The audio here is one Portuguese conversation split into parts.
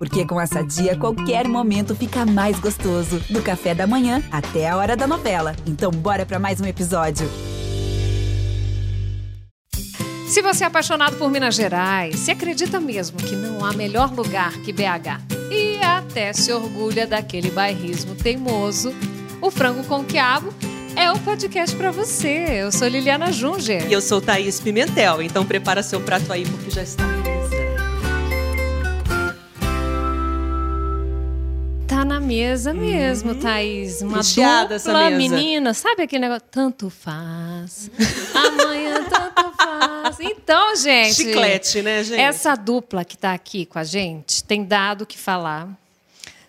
Porque com essa dia, qualquer momento fica mais gostoso. Do café da manhã até a hora da novela. Então, bora para mais um episódio. Se você é apaixonado por Minas Gerais, se acredita mesmo que não há melhor lugar que BH e até se orgulha daquele bairrismo teimoso, o Frango com Quiabo é o podcast para você. Eu sou Liliana Junger. E eu sou Thaís Pimentel. Então prepara seu prato aí porque já está mesa mesmo, Uhum. Thaís. Uma Recheada essa dupla mesa. menina. Sabe aquele negócio? Tanto faz. Amanhã tanto faz. Então, gente. Chiclete, né, gente? Essa dupla que tá aqui com a gente tem dado o que falar.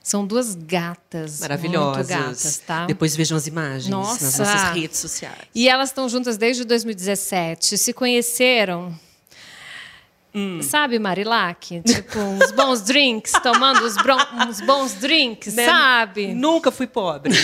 São duas gatas. Maravilhosas. Gatas, tá? Depois vejam as imagens nas Nossa. nossas redes sociais. E elas estão juntas desde 2017. Se conheceram. Hum. Sabe, Marilac? Tipo, uns bons drinks, tomando uns, uns bons drinks, Né? sabe? Nunca fui pobre.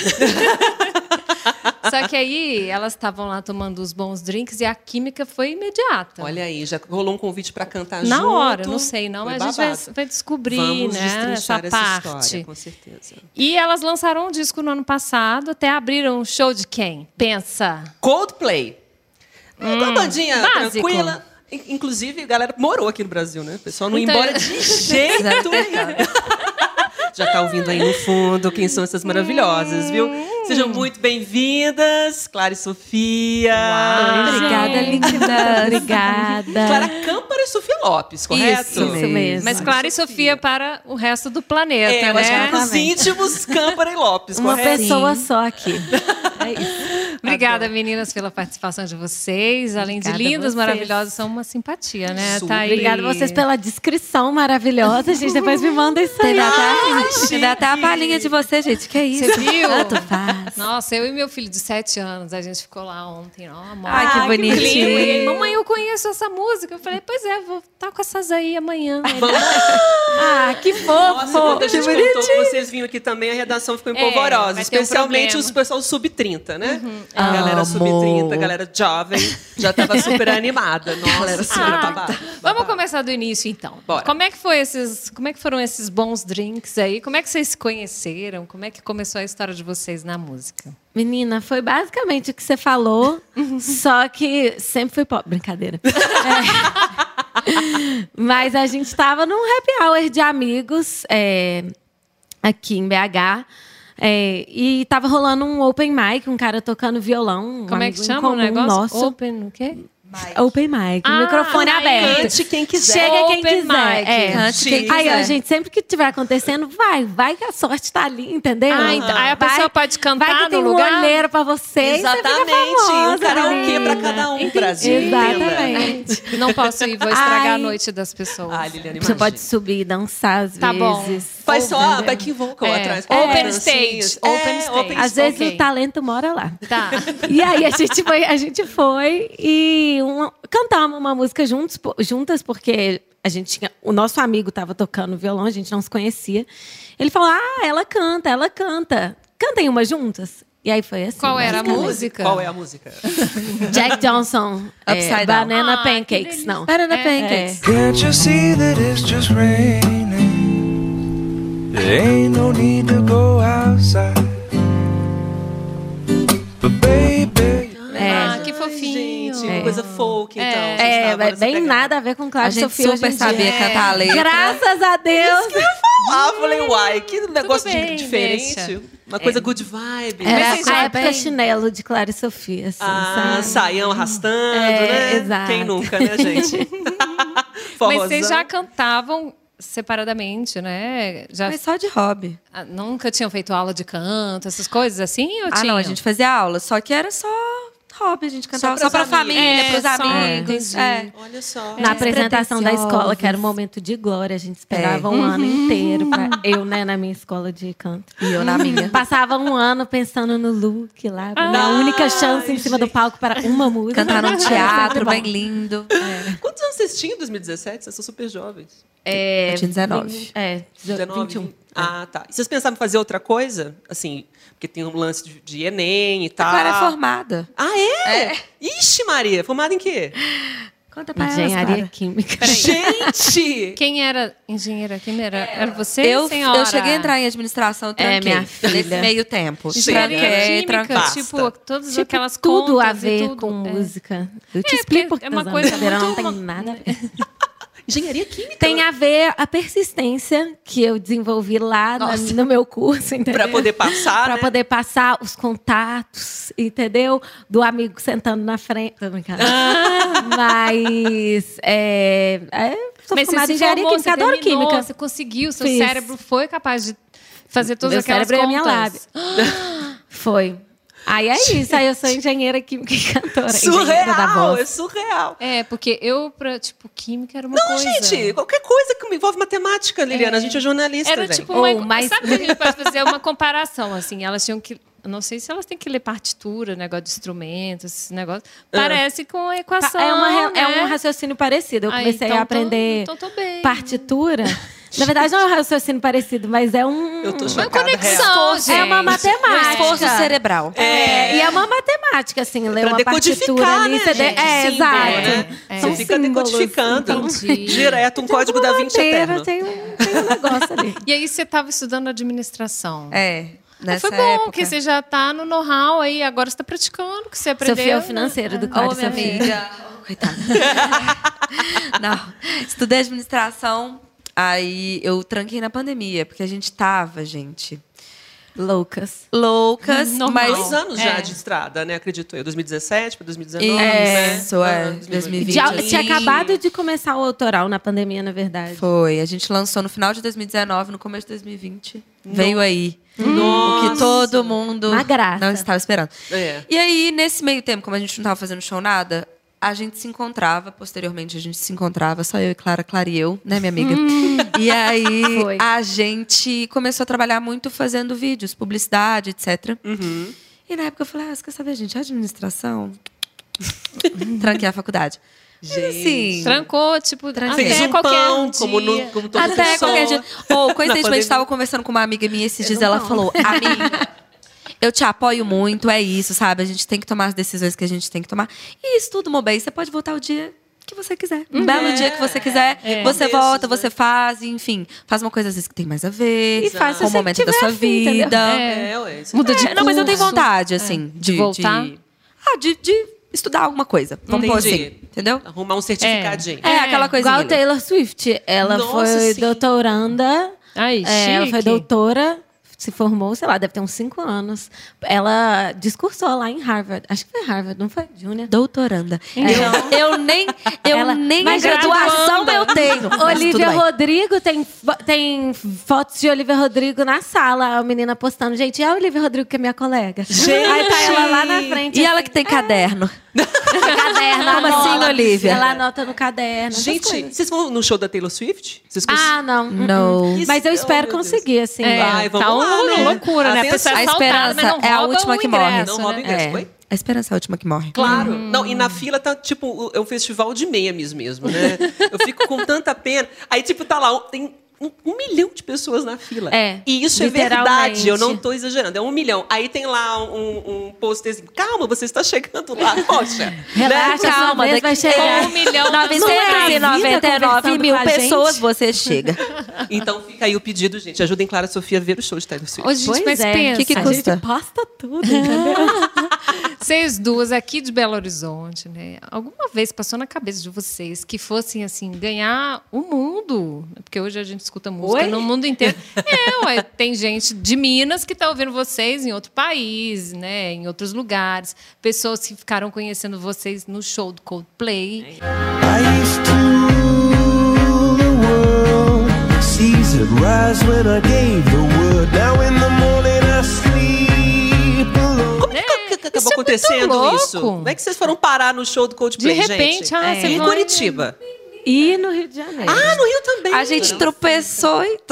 Só que aí elas estavam lá tomando os bons drinks e a química foi imediata. Olha aí, já rolou um convite para cantar Na junto. hora, não sei não, mas a gente vai, vai descobrir, Vamos né, destrinchar essa essa parte. história, com certeza. E elas lançaram um disco no ano passado, até abriram um show de quem? Pensa. Coldplay. Uma bandinha Hum, básico. tranquila. In- Inclusive, a galera morou aqui no Brasil, né? O pessoal não ia Muita- embora de jeito nenhum. Já tá ouvindo aí no fundo quem são essas maravilhosas, viu? Sejam muito bem-vindas, Clara e Sofia. Obrigada, gente. linda. Obrigada. Clara e Sofia Lopes, correto? Isso mesmo. Mas Clara e Sofia para o resto do planeta, É, que né? era os íntimos Câmara e Lopes, Uma correto? pessoa só aqui. É isso. Obrigada, meninas, pela participação de vocês. Além Obrigada de lindas, maravilhosas, são uma simpatia, né, Super. Thaís? Obrigada a vocês pela descrição maravilhosa, gente. Depois me manda isso aí. Teve até, teve até a palhinha de você, gente. Que isso? Você viu? Tanto faz. Nossa, eu e meu filho de sete anos, a gente ficou lá ontem, ó, amor. Ai, que que bonitinho. E ele, Mamãe, eu conheço essa música. Eu falei, pois é, vou estar com essas aí amanhã. Ah, que fofo. Nossa, quando a que gente bonitinho. contou que vocês vinham aqui também, a redação ficou É, empolvorosa. um especialmente problema. os pessoal sub-30, né? Uhum. A galera Amo. sub-30, a galera jovem, já tava super animada. Nossa senhora, Ah, babado. Vamos babado. começar do início, então. Bora. Como é que foi esses, como é que foram esses bons drinks aí? Como é que vocês se conheceram? Como é que começou a história de vocês na música? Menina, foi basicamente o que você falou, só que sempre fui pobre. Brincadeira. É. Mas a gente estava num happy hour de amigos é, aqui em BH. é, e tava rolando um open mic, um cara tocando violão. um Como é que chama o negócio? Nosso. Open o quê? Open mic, Ah, microfone aberto. Cante quem quiser. Chega quem Open quiser. mic. É. Cante quem Aí, ó, quiser. gente, sempre que tiver acontecendo, vai, vai que a sorte tá ali, entendeu? Ah, então, aí a Vai- pessoa pode cantar vai que no tem lugar? um olheiro pra você e você fica Exatamente. famosa, um karaokê pra cada um, Brasil. entenda. Exatamente. Não posso ir, vou estragar Ai. a noite das pessoas. Ah, Liliane, Você pode subir e dançar às Tá bom. vezes. Faz só a backing vocal É. atrás. Open É, stage, dancinhas. open É, stage. open Às vezes Ok. o talento mora lá. Tá. E aí a gente foi, a gente foi e uma- cantamos uma música juntos, juntas, porque a gente tinha. O nosso amigo estava tocando violão, a gente não se conhecia. Ele falou: Ah, ela canta, ela canta. Cantem uma juntas. E aí foi assim. Qual era a música? Qual é a música? Jack Johnson. é, Upside Down. Banana Ah, Pancakes, não. Banana É, pancakes. Can't you see that it's just raining? There ain't no need to go outside. But baby, Ah, que fofinho. Gente, uma coisa folk, então. É. vocês É, é nessa bem pegada. nada a ver com Clara A gente Sofia super sabia cantar a letra. Graças a Deus. Ah, falei, uai, que negócio de- bem, diferente. deixa. Uma coisa good vibe. Era Mas a época bem- chinelo de Clara e Sofia, assim, Ah, sabe? saião arrastando, É, né? exato. Quem nunca, né, gente? Mas vocês já cantavam separadamente, né? Já Mas só de hobby. ah, nunca tinham feito aula de canto, essas coisas assim? Ou Ah, tinham? não, a gente fazia aula, só que era só hobby, a gente cantava só pra amigas. família, É, pros só, amigos. entendi. É. Olha só. Na apresentação da escola, que era um momento de glória, a gente esperava É. um ano inteiro. Pra, eu, né, na minha escola de canto. E eu na minha. Passava um ano pensando no look lá, na única chance em cima do palco para uma música. Cantar num teatro bem lindo. Quantos anos vocês tinham em 2017? Vocês são super jovens. É, Eu tinha 19. É, 19, 21. Ah, tá. E vocês pensavam em fazer outra coisa? Assim, porque tem um lance de, de Enem e tal. A Clara é formada. Ah, é? Ixi, Maria. Formada em quê? Conta pra elas, Engenharia Clara. química. Gente! Quem era engenheira química? Era, era você, Eu, senhora? eu cheguei a entrar em administração, tranquei. É, minha Nesse filha. meio tempo. Engenharia Tranquei, química, tranquei. tipo, todas Tipo, aquelas tudo contas a ver tudo. com É. música. Eu te É, explico porque é uma coisa brincadeira, não muito- tem nada a ver. Engenharia química. Tem a ver a persistência que eu desenvolvi lá na- no meu curso, entendeu? Pra poder passar, Pra né? poder passar os contatos, entendeu? Do amigo sentando na frente. Tô brincando. Ah. Mas. É, é, sou Mas formada se em engenharia formou, química, você adoro terminou, química. Você conseguiu, seu Fiz. cérebro foi capaz de fazer todas Meu aquelas cérebro é a minha contas. Foi. Aí é isso, aí eu sou engenheira química e cantora. engenheira da Surreal, voz. é surreal. É, porque eu, pra, tipo, química era uma Não, coisa... gente, qualquer coisa que envolve matemática, Liliana, a gente é jornalista, Era gente. tipo uma... Ou mais- Sabe que a gente pode fazer uma comparação, assim, elas tinham que... Não sei se elas têm que ler partitura, negócio de instrumentos, esse negócio. Parece com a equação, É, uma, né? é um raciocínio parecido. Eu Aí, comecei então a tô- aprender então tô bem. partitura. Na verdade, não é um raciocínio parecido, mas é um. Eu tô Uma conexão, real. É uma matemática. Esforço cerebral. É, e é uma matemática, assim, ler Pra uma partitura decodificar, ali. né? É, Símbolo, exato. né? É. São Você fica símbolos. decodificando. Entendi. Direto, um código da Vinci Inteiro, eterno. tem um, tem um negócio ali. E aí você estava estudando administração. É. Ah, Nessa Foi bom, época. porque você já tá no know-how aí, agora você tá praticando, que você aprendeu. Sofia é o né? financeiro do Cláudio minha Sofia. amiga. Coitada. Não. Estudei administração, aí eu tranquei na pandemia, porque a gente tava, gente, Loucas. loucas, Normal. mas... Dois anos já É. de estrada, né? Acredito eu. 2017 para 2019, né? Isso, é. Ah, 2020. Já, tinha acabado de começar o autoral na pandemia, na verdade. Foi. A gente lançou no final de 2019, no começo de 2020. Veio aí. Nossa. O que todo mundo não estava esperando. É. E aí, nesse meio tempo, como a gente não estava fazendo show nada, a gente se encontrava, posteriormente a gente se encontrava, só eu e Clara, Clara e eu, né, minha amiga? E aí Foi. a gente começou a trabalhar muito fazendo vídeos, publicidade, etc. Uhum. E na época eu falei, ah, você quer saber, gente, administração? Tranquei a faculdade. Mas, assim, Trancou, tipo, Tranquei. até um qualquer pão, dia. como, no, como toda Até pessoa. qualquer dia. Ou, coincidentemente, pandemia. estava conversando com uma amiga minha esses dias, ela falou, amiga, eu te apoio muito, é isso, sabe? A gente tem que tomar as decisões que a gente tem que tomar. E isso tudo, você pode voltar o dia que você quiser. Um belo dia que você quiser, você Começos, volta, né? você faz, enfim. Faz uma coisa às vezes que tem mais a ver E faz com o momento da sua entendeu? vida. É, ué. isso Muda de É, não, mas eu tenho vontade, assim, de, De voltar? de- ah, de, de estudar alguma coisa. Vamos pôr assim, entendeu? Arrumar um certificadinho. É, aquela coisinha. Igual Taylor Swift. Ela Nossa, foi sim. doutoranda. Ai, é, ela foi doutora, se formou, sei lá, deve ter uns cinco anos. Ela discursou lá em Harvard. Acho que foi Harvard, não foi? Júnior? Doutoranda. Eu, eu nem, eu Ela- nem mas graduação eu tenho. Olivia. Rodrigo tem, tem fotos de Olivia Rodrigo na sala, a menina postando. Gente, e a Olivia Rodrigo, que é minha colega? Aí tá ela lá na frente. E ela assim, que tem caderno. caderno, Como anota. assim, Olivia? Ela anota no caderno. Gente, vocês vão no show da Taylor Swift? Cons- Ah, não. Não. Mas eu espero oh, conseguir, assim. É, Ai, vamos tá lá, uma né? loucura, né? A pessoa é A mas esperança não é a última que morre. Não rouba o né? ingresso, É. foi? A esperança é a última que morre. Claro. Não, e na fila tá, tipo, é um festival de memes mesmo, né? Eu fico com tanta pena. Aí, tipo, tá lá, tem um, um milhão de pessoas na fila. É, E isso é verdade, eu não tô exagerando. É um milhão. Aí tem lá um, um posterzinho. Calma, você está chegando lá. Poxa. Relaxa, né? calma, vez vai daqui- chegar. Um milhão Não é a vida 999 mil a pessoas você chega. Então fica aí o pedido, gente. Ajudem Clara Sofia a ver o show de Taylor Swift. Ô, gente, Pois mas é. pensa. Que que A custa? gente posta tudo, entendeu? Vocês duas aqui de Belo Horizonte, né? Alguma vez passou na cabeça de vocês que fossem assim ganhar o mundo? Porque hoje a gente escuta música Oi? no mundo inteiro. É, ué, tem gente de Minas que está ouvindo vocês em outro país, né? Em outros lugares. Pessoas que ficaram conhecendo vocês no show do Coldplay. I isso é acontecendo louco. isso? Como é que vocês foram parar no show do De Coldplay, repente, gente? ah, É. você Em vai- Curitiba. E no Rio de Janeiro. Ah, no Rio também. A gente tropeçou e.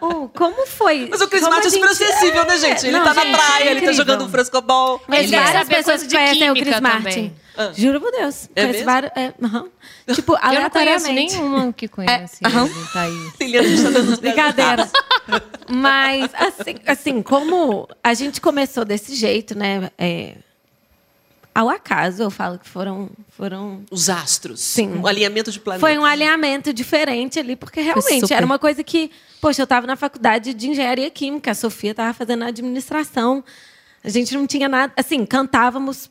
Oh, como foi? Mas o Chris Martin é super acessível, né, gente? Ele Não, tá na gente, praia, é ele tá jogando um frescobol. Mas Ele quer várias pessoas de conhecem o Chris Martin. também. Ah. Juro por Deus. É Conheço vários. É. Tipo, Eu não conheço aleatoriamente. nenhuma que conhece É, aham. ele, tá aí. Os Brincadeira. Mas, assim, assim, como a gente começou desse jeito, né? é, ao acaso. Eu falo que foram, foram Os astros. Sim. Um alinhamento de planetas. foi um alinhamento diferente ali, porque realmente era uma coisa que, poxa, eu estava na faculdade de engenharia química, a Sofia estava fazendo administração. A gente não tinha nada, assim, cantávamos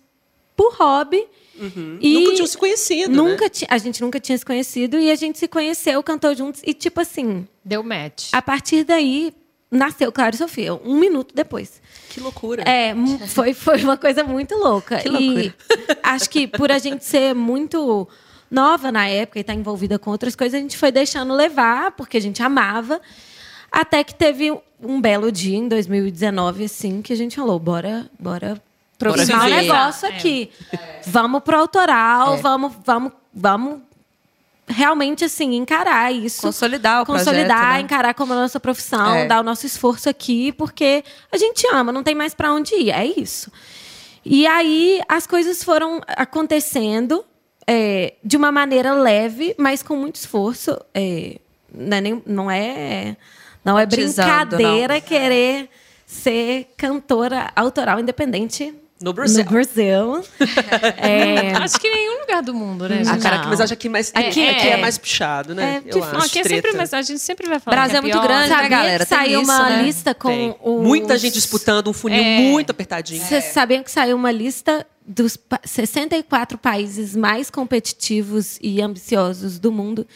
por hobby. E Uhum. Nunca tinham se conhecido, Nunca né? a gente nunca tinha se conhecido e a gente se conheceu, cantou juntos e tipo assim, Deu match. a partir daí nasceu Claro e Sofia, um minuto depois. Que loucura. É, foi, foi uma coisa muito louca. Que loucura. E acho que por a gente ser muito nova na época e estar envolvida com outras coisas, a gente foi deixando levar, porque a gente amava. Até que teve um belo dia, em 2019, assim, que a gente falou, bora, bora profissional viver. negócio É. aqui. Vamos pro autoral, vamos, vamos, vamos realmente, assim, encarar isso Consolidar o consolidar, projeto, né? encarar como a nossa profissão, É. dar o nosso esforço aqui, porque a gente ama, não tem mais para onde ir, é isso. E aí as coisas foram acontecendo é, de uma maneira leve, mas com muito esforço. É, não, é nem- não é, não é brincadeira querer ser cantora autoral independente No Brasil. no Brasil. É, Acho que em nenhum lugar do mundo, né? Ah, gente? cara, mas acho que aqui, mais, aqui, É, aqui é, é. mais puxado, né? É Eu difícil. acho. Aqui é sempre, mas a gente sempre vai falar. Brasil que é muito grande, né, sabia galera? que Tem saiu isso, uma né? lista com os... Muita gente disputando, um funil É. muito apertadinho. Vocês sabiam que saiu uma lista dos pa- 64 países mais competitivos e ambiciosos do mundo,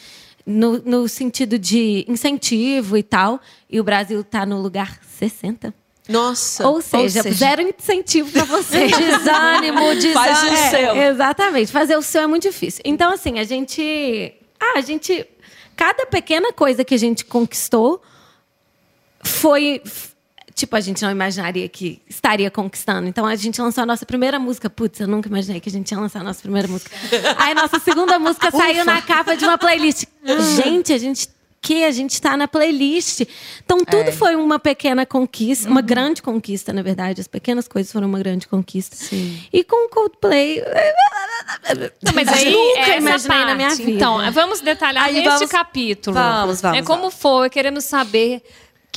no, no sentido de incentivo e tal, e o Brasil está no lugar 60? Nossa. Ou seja, seja- zero incentivo para você. Desânimo, desânimo. Faz o É, seu. Exatamente. Fazer o seu é muito difícil. Então, assim, a gente. Ah, a gente. Cada pequena coisa que a gente conquistou foi. Tipo, a gente não imaginaria que estaria conquistando. Então, a gente lançou a nossa primeira música. Putz, eu nunca imaginei que a gente ia lançar a nossa primeira música. Aí, nossa segunda música saiu na capa de uma playlist. Gente, a gente. Que a gente está na playlist. Então, tudo foi uma pequena conquista, uma grande conquista, na verdade. As pequenas coisas foram uma grande conquista. E com o Coldplay. Não, mas aí Nunca imaginei na parte. minha vida. Então, vamos detalhar Aí este vamos- capítulo. vamos, vamos, É como vamos. foi, queremos saber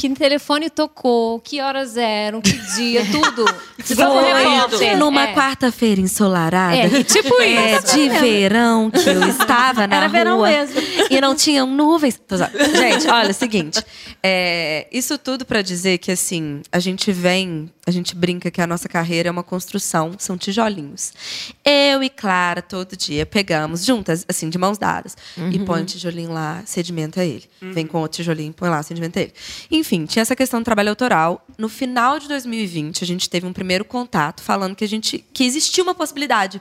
que telefone tocou, que horas eram, que dia, tudo. Repórter. Numa É. quarta-feira ensolarada. É, tipo É, isso. de verão, que eu estava na Era rua. verão mesmo. E não tinham nuvens. Gente, olha, é o seguinte. É, isso tudo pra dizer que, assim, a gente vem... A gente brinca que a nossa carreira é uma construção, são tijolinhos. Eu e Clara, todo dia, pegamos juntas, assim, de mãos dadas. E põe um tijolinho lá, sedimenta ele. Vem com outro tijolinho, põe lá, sedimenta ele. Enfim, tinha essa questão do trabalho autoral. No final de 2020, a gente teve um primeiro contato falando que a gente que existia uma possibilidade.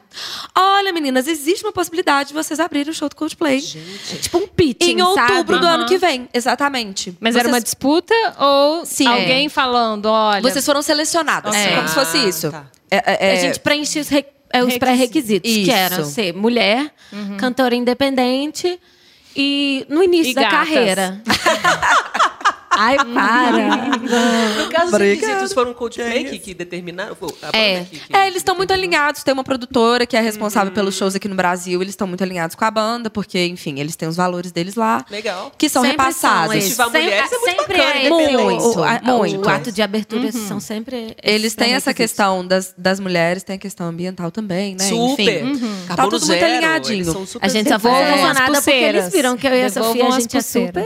Olha, meninas, existe uma possibilidade de vocês abrirem o show do Coldplay. tipo um pitching, Em outubro sabe? do ano que vem, exatamente. Mas Vocês- era uma disputa ou Sim. alguém falando, olha... Vocês foram selecionados, É. como se fosse Ah, isso. tá. É, é, A é, gente preenchia os, re- é, os Requisitos. pré-requisitos, que Isso. era ser mulher, cantora independente e no início E da gatas. carreira. Ai, para. No caso, os requisitos foram o Coldplay que, que determinaram. Foi a banda É. que- que- É, eles estão muito alinhados. Tem uma produtora que é responsável pelos shows aqui no Brasil. Eles estão muito alinhados com a banda, porque, enfim, eles têm os valores deles lá. Legal. Que são Sempre repassados. são esses. Incentivar mulheres é muito sempre bacana, é esse independente. o, o, a- Muito. o ato de abertura são sempre Eles têm essa questão das, das mulheres, tem a questão ambiental também, né? Super. Enfim, Carbono tá tudo muito zero, alinhadinho. são super A gente só foi as emocionada porque eles viram que eu e a Sofia, a gente é super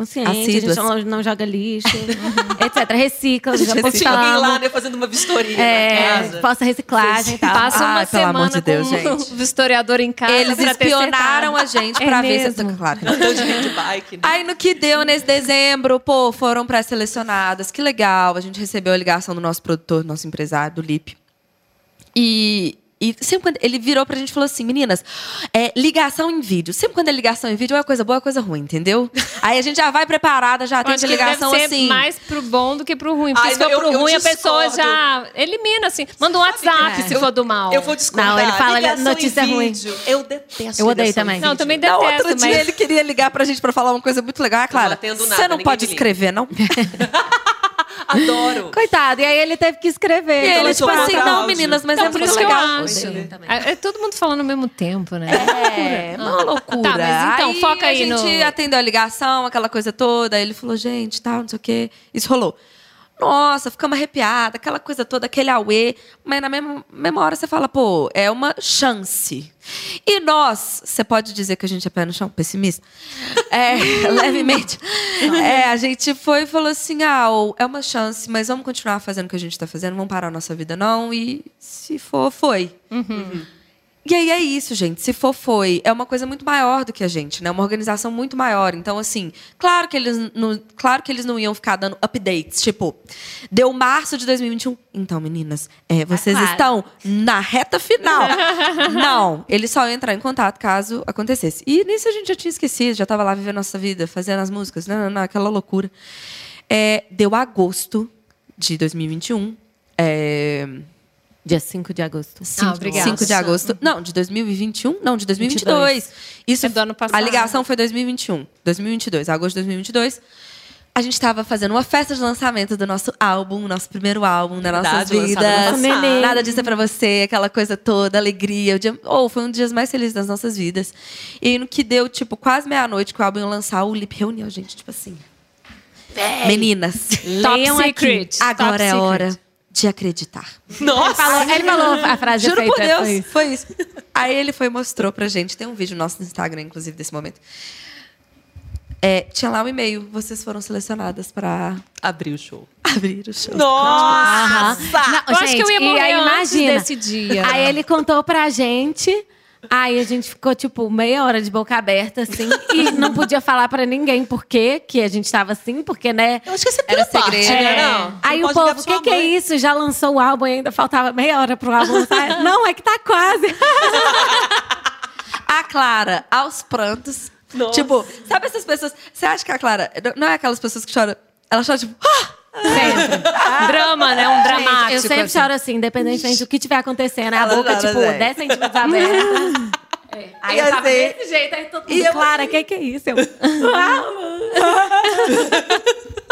consciente, Assíduas. a gente não, não joga lixo, etc. Recicla, já Tinha alguém lá, postamos. né, fazendo uma vistoria É, na casa. posta reciclagem e tal. Passa uma amor semana de Deus, com gente. o historiador em casa Eles pra ter espionaram a gente É pra ver mesmo. se. Claro. Andando de handbike. Né? Aí no que deu nesse dezembro, pô, foram pré-selecionadas, que legal. A gente recebeu a ligação do nosso produtor, nosso empresário, do Lip. E, e sempre quando ele virou pra gente e falou assim, meninas, é, ligação em vídeo. Sempre quando é ligação em vídeo, é coisa boa, é coisa ruim, entendeu? Aí a gente já vai preparada, já que ligação deve ser assim. mais pro bom do que pro ruim. Porque Ai, se for eu- pro eu ruim, a pessoa já elimina, assim. Manda um WhatsApp se for do mal. Eu vou discordar. Não, ele fala Ligação notícia em ruim. vídeo. Eu detesto Eu odeio também. Não, também detesto, outro dia mas... ele queria ligar pra gente pra falar uma coisa muito legal. Ah, Clara, nada, você não ninguém pode escrever, não? Adoro. Coitado, e aí ele teve que escrever. E Então, ele, tipo assim, não, áudio. meninas, mas Então, é por muito isso que eu legal. acho. É, é todo mundo falando ao mesmo tempo, né? É, uma loucura. Tá, mas então, aí foca aí a gente no- atendeu a ligação, aquela coisa toda. Aí ele falou, gente, tal, não sei o quê. Isso rolou. Nossa, ficamos arrepiada, aquela coisa toda, aquele auê. Mas na mesma, mesma hora você fala, pô, é uma chance. E nós, você pode dizer que a gente é pé no chão, pessimista? É, levemente. É, a gente foi e falou assim: ah, é uma chance, mas vamos continuar fazendo o que a gente está fazendo, vamos parar a nossa vida, não. E se for, foi. E aí é isso, gente. Se for, foi. É uma coisa muito maior do que a gente, né? Uma organização muito maior. Então, assim, claro que eles não, claro que eles não iam ficar dando updates. Tipo, deu março de 2021. Então, meninas, é, vocês claro. estão na reta final. não, eles só iam entrar em contato caso acontecesse. E nisso a gente já tinha esquecido, já estava lá vivendo nossa vida, fazendo as músicas, não, não, não, aquela loucura. É, deu agosto de 2021. É, Dia 5 de agosto. Ah, obrigada. 5 de agosto. Não, de 2021? Não, de 2022. Isso, É do ano passado. A ligação foi 2021. 2022, agosto de 2022. A gente estava fazendo uma festa de lançamento do nosso álbum, nosso primeiro álbum da passado. Neném. Nada disso é pra você, aquela coisa toda, alegria. O dia, ou foi um dos dias mais felizes das nossas vidas. E no que deu, tipo, quase meia-noite que o álbum ia lançar, o Lip reuniu a gente, tipo assim. Meninas, Top Leiam aqui. secret. agora Top é secret. hora de acreditar. Nossa! Falou- ele falou a frase Juro por feita, Deus, foi isso. foi isso. Aí ele foi e mostrou pra gente. Tem um vídeo nosso no Instagram, inclusive, desse momento. É, tinha lá um e-mail. Vocês foram selecionadas pra Abriu o show. abrir o show. Nossa! Não, Eu acho que eu ia e morrer aí, antes imagina. desse dia. Aí ele contou pra gente. Aí a gente ficou, tipo, meia hora de boca aberta, assim. e não podia falar pra ninguém por quê que a gente tava assim, porque, né? Eu acho que essa é parte, segredo. né? É. Não, Você Aí não o povo, o que, que é isso? Já lançou o álbum e ainda faltava meia hora pro álbum lançar. não, é que tá quase. A Clara, aos prantos. Nossa. Tipo, sabe essas pessoas... Você acha que a Clara... Não é aquelas pessoas que choram... Ela chora, tipo... "Ah!" Drama, né? Um dramático. eu sempre assim. choro assim, independentemente do que tiver acontecendo. A Ela boca, chora, tipo, Zé. 10 centímetros aberta. É. Aí E eu tava assim- desse jeito, aí todo E mundo, Clara, o que, que é isso? Eu,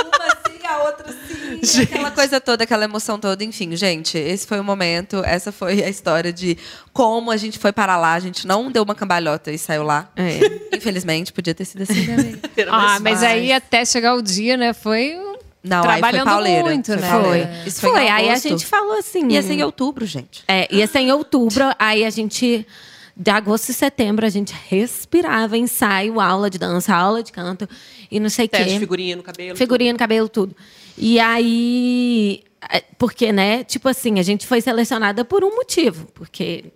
Uma assim, a outra assim. Aquela coisa toda, aquela emoção toda. Enfim, gente, esse foi o momento. Essa foi a história de como a gente foi para lá. A gente não deu uma cambalhota e saiu lá. É. Infelizmente, podia ter sido assim, né? Era Ah, mas fácil. aí até chegar o dia, né? Foi um- Não, foi Trabalhando pauleira. muito, foi né? pauleira. Foi. Isso foi, Foi, aí a gente falou assim. Ia ser em outubro, gente. É, ia ser em outubro, aí a gente. De agosto e setembro, a gente respirava ensaio, aula de dança, aula de canto e não sei o quê. figurinha no cabelo. Figurinha no cabelo, tudo. E aí. é, Porque, né? Tipo assim, a gente foi selecionada por um motivo. Porque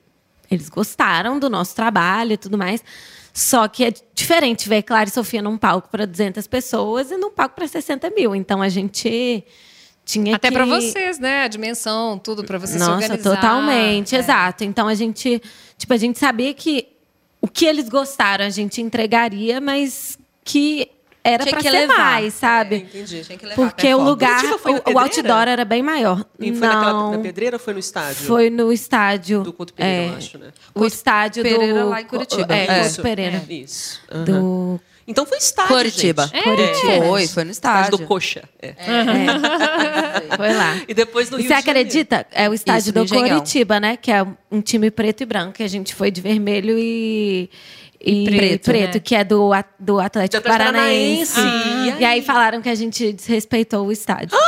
eles gostaram do nosso trabalho e tudo mais. Só que é diferente ver Clara e Sofia num palco para 200 pessoas e num palco para 60 mil. Então a gente tinha até que. pra vocês, né? A dimensão, tudo pra vocês se Nossa, organizar. totalmente, É. exato. Então a gente, tipo, a gente sabia que o que eles gostaram a gente entregaria, mas que era que ser levar. mais, sabe? entendi. Tinha que levar Porque o lugar, o, o outdoor era bem maior. E foi naquela, Não, na pedreira ou foi no estádio? foi no estádio. Do Couto Pereira, é, eu acho, né? O estádio Pereira do lá em Curitiba. É, É. Couto Pereira. Isso. aham. Do Então foi estádio, Curitiba. gente. Curitiba. Foi, foi no Estádio estádio. do Coxa. É. foi lá. E depois no E Rio você de Janeiro. acredita? É o estádio Isso, do. Curitiba, né? Que é um time preto e branco. que A gente foi de vermelho e. E, preto, preto, né? que é do, do Atlético Do Atlético Paranaense. Paranaense. E, aí? falaram que a gente desrespeitou o estádio.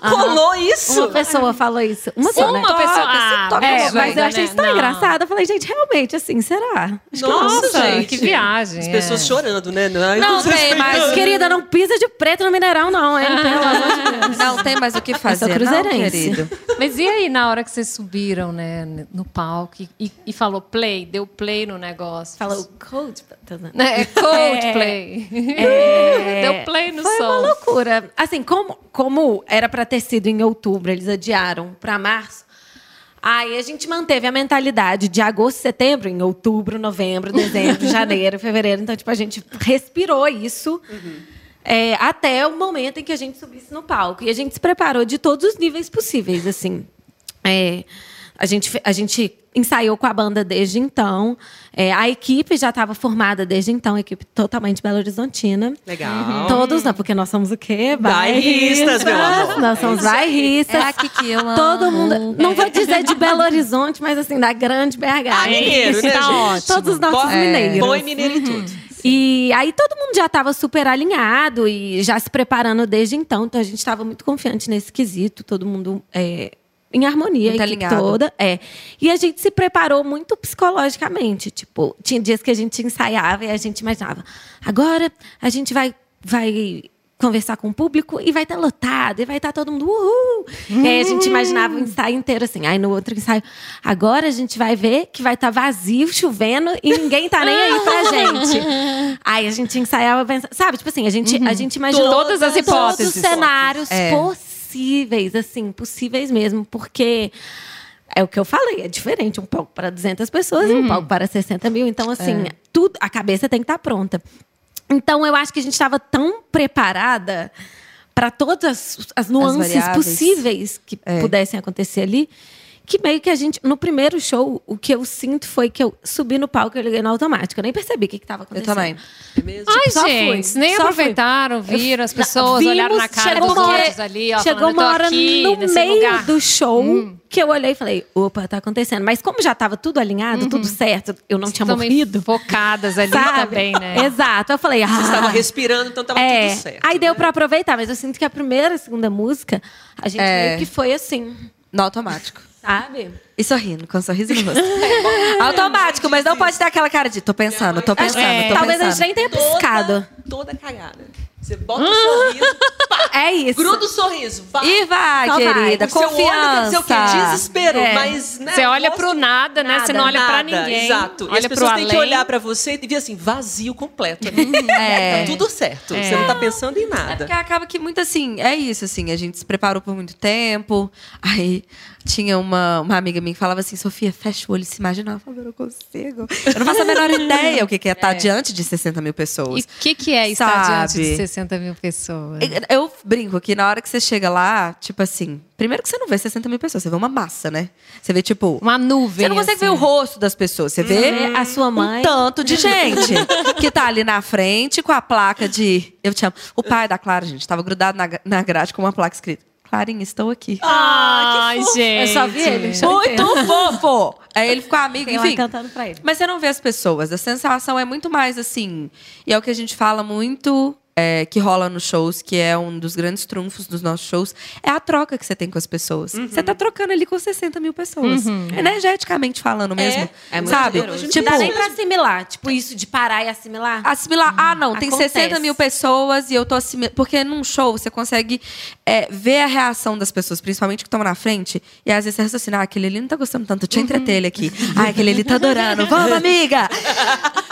Colou isso? Uma pessoa falou isso. Uma só, né? Uma pessoa. Ah, toca, É, mas eu achei né? isso tão Não. engraçado. Eu falei, gente, realmente, assim, será? Acho que Nossa, Nossa, gente. que viagem. As pessoas é. chorando, né? Não, nos tem, mas- Querida, não pisa de preto no Mineirão, não, hein? Pelo amor de Deus. Não tem mais o que fazer, não, cruzeirense. querido. Mas e aí, na hora que vocês subiram, né, no palco e, e- e falou play, deu play no negócio? Falou, coach. Né, É Coldplay. É, Deu play no Foi som. uma loucura. Assim, como, como era pra ter sido em outubro, eles adiaram pra março. Aí a gente manteve a mentalidade de agosto, setembro, em outubro, novembro, dezembro, janeiro, fevereiro. Então, tipo, a gente respirou isso é, até o momento em que a gente subisse no palco. E a gente se preparou de todos os níveis possíveis, assim. É, a, gente, a gente ensaiou com a banda desde então. É, a equipe já estava formada desde então, a equipe totalmente Belo Horizontina. Legal. Todos, não, porque nós somos o quê? Bairristas, meu amor. Nós somos bairristas. É aqui que eu amo. Todo mundo. Não vou dizer de Belo Horizonte, mas assim, da grande BH. Ah, mineiro, né, Tá gente? ótimo. Todos os nossos Bo- mineiros. Bom e mineiro e tudo. E aí todo mundo já estava super alinhado e já se preparando desde então. Então a gente estava muito confiante nesse quesito, todo mundo é, em harmonia, alinhado. toda. É. E a gente se preparou muito psicologicamente. Tipo, tinha dias que a gente ensaiava e a gente imaginava. Agora a gente vai, vai conversar com o público e vai estar lotado, e vai estar todo mundo uhul. E aí a gente imaginava o ensaio inteiro assim. Aí no outro ensaio, agora a gente vai ver que vai estar vazio, chovendo e ninguém tá nem aí pra gente. Aí a gente ensaiava, sabe? Tipo assim, a gente, a gente imaginou Todas as todos hipóteses. os cenários É. possíveis, assim, possíveis mesmo, porque é o que eu falei, é diferente um palco para 200 pessoas e um palco para 60 mil. Então, assim, tudo, a cabeça tem que estar pronta. Então, eu acho que a gente estava tão preparada para todas as, as nuances variáveis. possíveis que pudessem acontecer ali. Que meio que a gente, no primeiro show, o que eu sinto foi que eu subi no palco e eu liguei no automático. Eu nem percebi o que estava Eu acontecendo. também. É mesmo? Ai, só fui. gente, nem Só fui. aproveitaram, viram as pessoas, vimos, olharam na cara chegou dos uma hora- outros ali, ó. Chegou falando, uma "Eu hora aqui, no meio lugar." Hum. do show que eu olhei e falei, opa, tá acontecendo. Mas como já tava tudo alinhado, tudo certo, eu não tinha Também morrido. focadas ali Sabe? também, né? Exato. Eu falei, ah. Você estava respirando, então estava é. tudo certo. Aí deu né? pra aproveitar, mas eu sinto que a primeira e a segunda música, a gente É. meio que foi assim, No automático. Sabe? E sorrindo, com um sorriso no rosto. automático, mas não pode ter aquela cara de tô pensando, tô pensando, É. tô Talvez a pensando. gente nem tenha piscado. Toda cagada. Você bota o sorriso, pá, É isso. gruda o sorriso, vai. E vai, Só vai. querida, O seu olho quer dizer o quê? confiança. Desespero, É. mas... Né, Você olha rosto- pro nada, né? Você não olha pra Nada, ninguém. Exato. e Olha as pro pessoas têm que olhar pra você e ver assim, vazio completo. ali. É. Tá tudo certo. É. Você não tá pensando em É nada. porque acaba que muito assim, é isso, assim, a gente se preparou por muito tempo. Aí tinha uma, uma amiga minha que falava assim, Sofia, fecha o olho e se imagina. Eu falava, eu não consigo. Eu não faço a menor ideia o que que é estar diante de 60 mil E pessoas. o que, que é estar diante de 60 mil pessoas? Eu brinco que na hora que você chega lá, tipo assim, primeiro que você não vê 60 mil pessoas, você vê uma massa, né? Você vê, tipo. Uma nuvem. Você não consegue assim. ver o rosto das pessoas, você vê Vê a sua mãe. um tanto de gente que tá ali na frente com a placa de eu te amo. O pai da Clara, gente, tava grudado na, na grade com uma placa escrita: Clarinha, estou aqui. Ai, gente. Eu só vi ele. Muito fofo! Aí ele ficou amigo, Fiquei lá enfim. cantando pra ele. Mas você não vê as pessoas. A sensação é muito mais assim. E é o que a gente fala muito. É, que rola nos shows, que é um dos grandes trunfos dos nossos shows, é a troca que você tem com as pessoas. Você tá trocando ali com 60 mil pessoas. Energeticamente falando mesmo. É muito sabe? Tipo, Não dá nem pra assimilar. Tipo, isso de parar e assimilar. assimilar. Ah, não, tem Acontece. 60 mil pessoas e eu tô assimilando. Porque num show você consegue é, ver a reação das pessoas, principalmente que estão na frente, e às vezes você raciocina, ah, aquele ali não tá gostando tanto, deixa eu entreter ele aqui. Ah, aquele ali tá adorando. Vamos, amiga!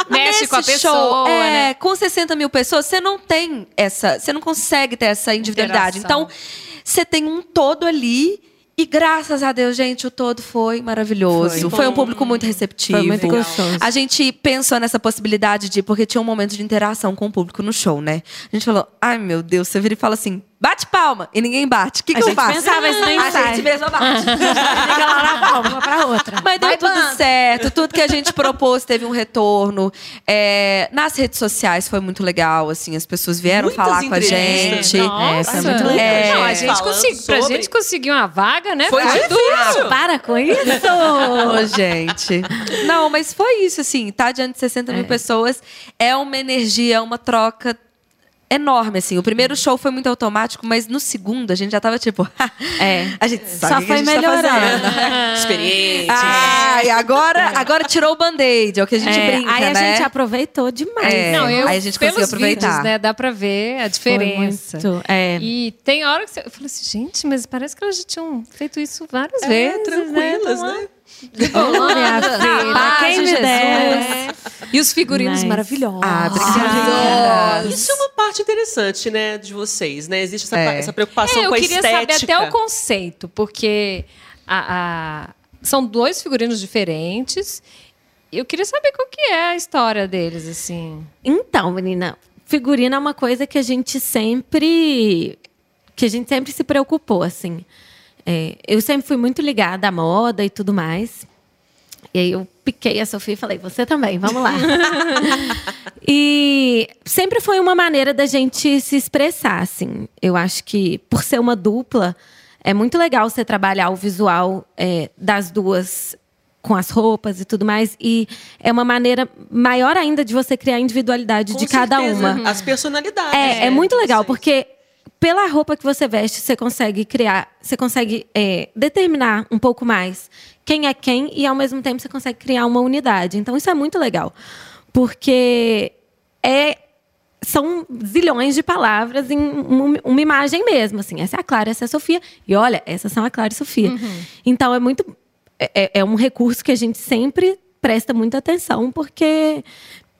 Mexe Nesse com a show, pessoa, é, né? Com 60 mil pessoas, você não tem essa. Você não consegue ter essa individualidade. Interação. Então, você tem um todo ali. E graças a Deus, gente, o todo foi maravilhoso. Foi, um público muito receptivo. Foi muito gostoso. A gente pensou nessa possibilidade de. Porque tinha um momento de interação com o público no show, né? A gente falou: ai meu Deus, você vira e fala assim: bate palma. E ninguém bate. O que, que A eu gente faço? pensava isso no A gente mesmo bate. Fica lá na palma, uma pra outra. Mas deu Vai, tudo banda. certo, tudo que a gente propôs teve um retorno. É, nas redes sociais foi muito legal, assim, as pessoas vieram Muitas falar com a gente. Nossa, é muito legal. É. Não, a gente Falando consegui, pra sobre- gente conseguir uma vaga, né? Foi difícil. Ah, para com isso! Gente. Não, mas foi isso, assim, tá diante de 60 mil pessoas. É uma energia, é uma troca enorme, assim. O primeiro show foi muito automático, mas no segundo a gente já tava tipo, É. a gente sabe Só que foi a gente tá melhorando. fazendo. Experiente. Ah, e agora, agora tirou o band-aid, é o que a gente É, brinca, aí a né? gente aproveitou demais. É. Não, eu, Aí a gente conseguiu aproveitar. vídeos, né, dá pra ver a diferença. muito, é. E tem hora que você, eu falei assim, gente, mas parece que elas já tinham feito isso várias É, vezes, tranquilas, né? né? Ô, minha filha, quem me dera. E os figurinos Nice. maravilhosos. Ah, obrigada. Isso é uma parte interessante, né, de vocês, né? Existe essa, É. essa preocupação É, eu com a queria estética. saber até o conceito, porque a- a- são dois figurinos diferentes. Eu queria saber qual que é a história deles, assim. Então, menina, figurino é uma coisa que a gente sempre que a gente sempre se preocupou, assim. É, eu sempre fui muito ligada à moda e tudo mais. E aí eu piquei a Sofia e falei, você também, vamos lá. e sempre foi uma maneira da gente se expressar, assim. Eu acho que, por ser uma dupla, é muito legal você trabalhar o visual é, das duas com as roupas e tudo mais. E é uma maneira maior ainda de você criar a individualidade Com de cada certeza. uma. As personalidades. É, é muito legal, porque pela roupa que você veste, você consegue criar, você consegue é, determinar um pouco mais quem é quem e ao mesmo tempo você consegue criar uma unidade. Então isso é muito legal, porque é são zilhões de palavras em uma, imagem mesmo, assim. Essa é a Clara, essa é a Sofia. E olha, essas são a Clara e a Sofia. Então é muito é- é, é um recurso que a gente sempre presta muita atenção, porque,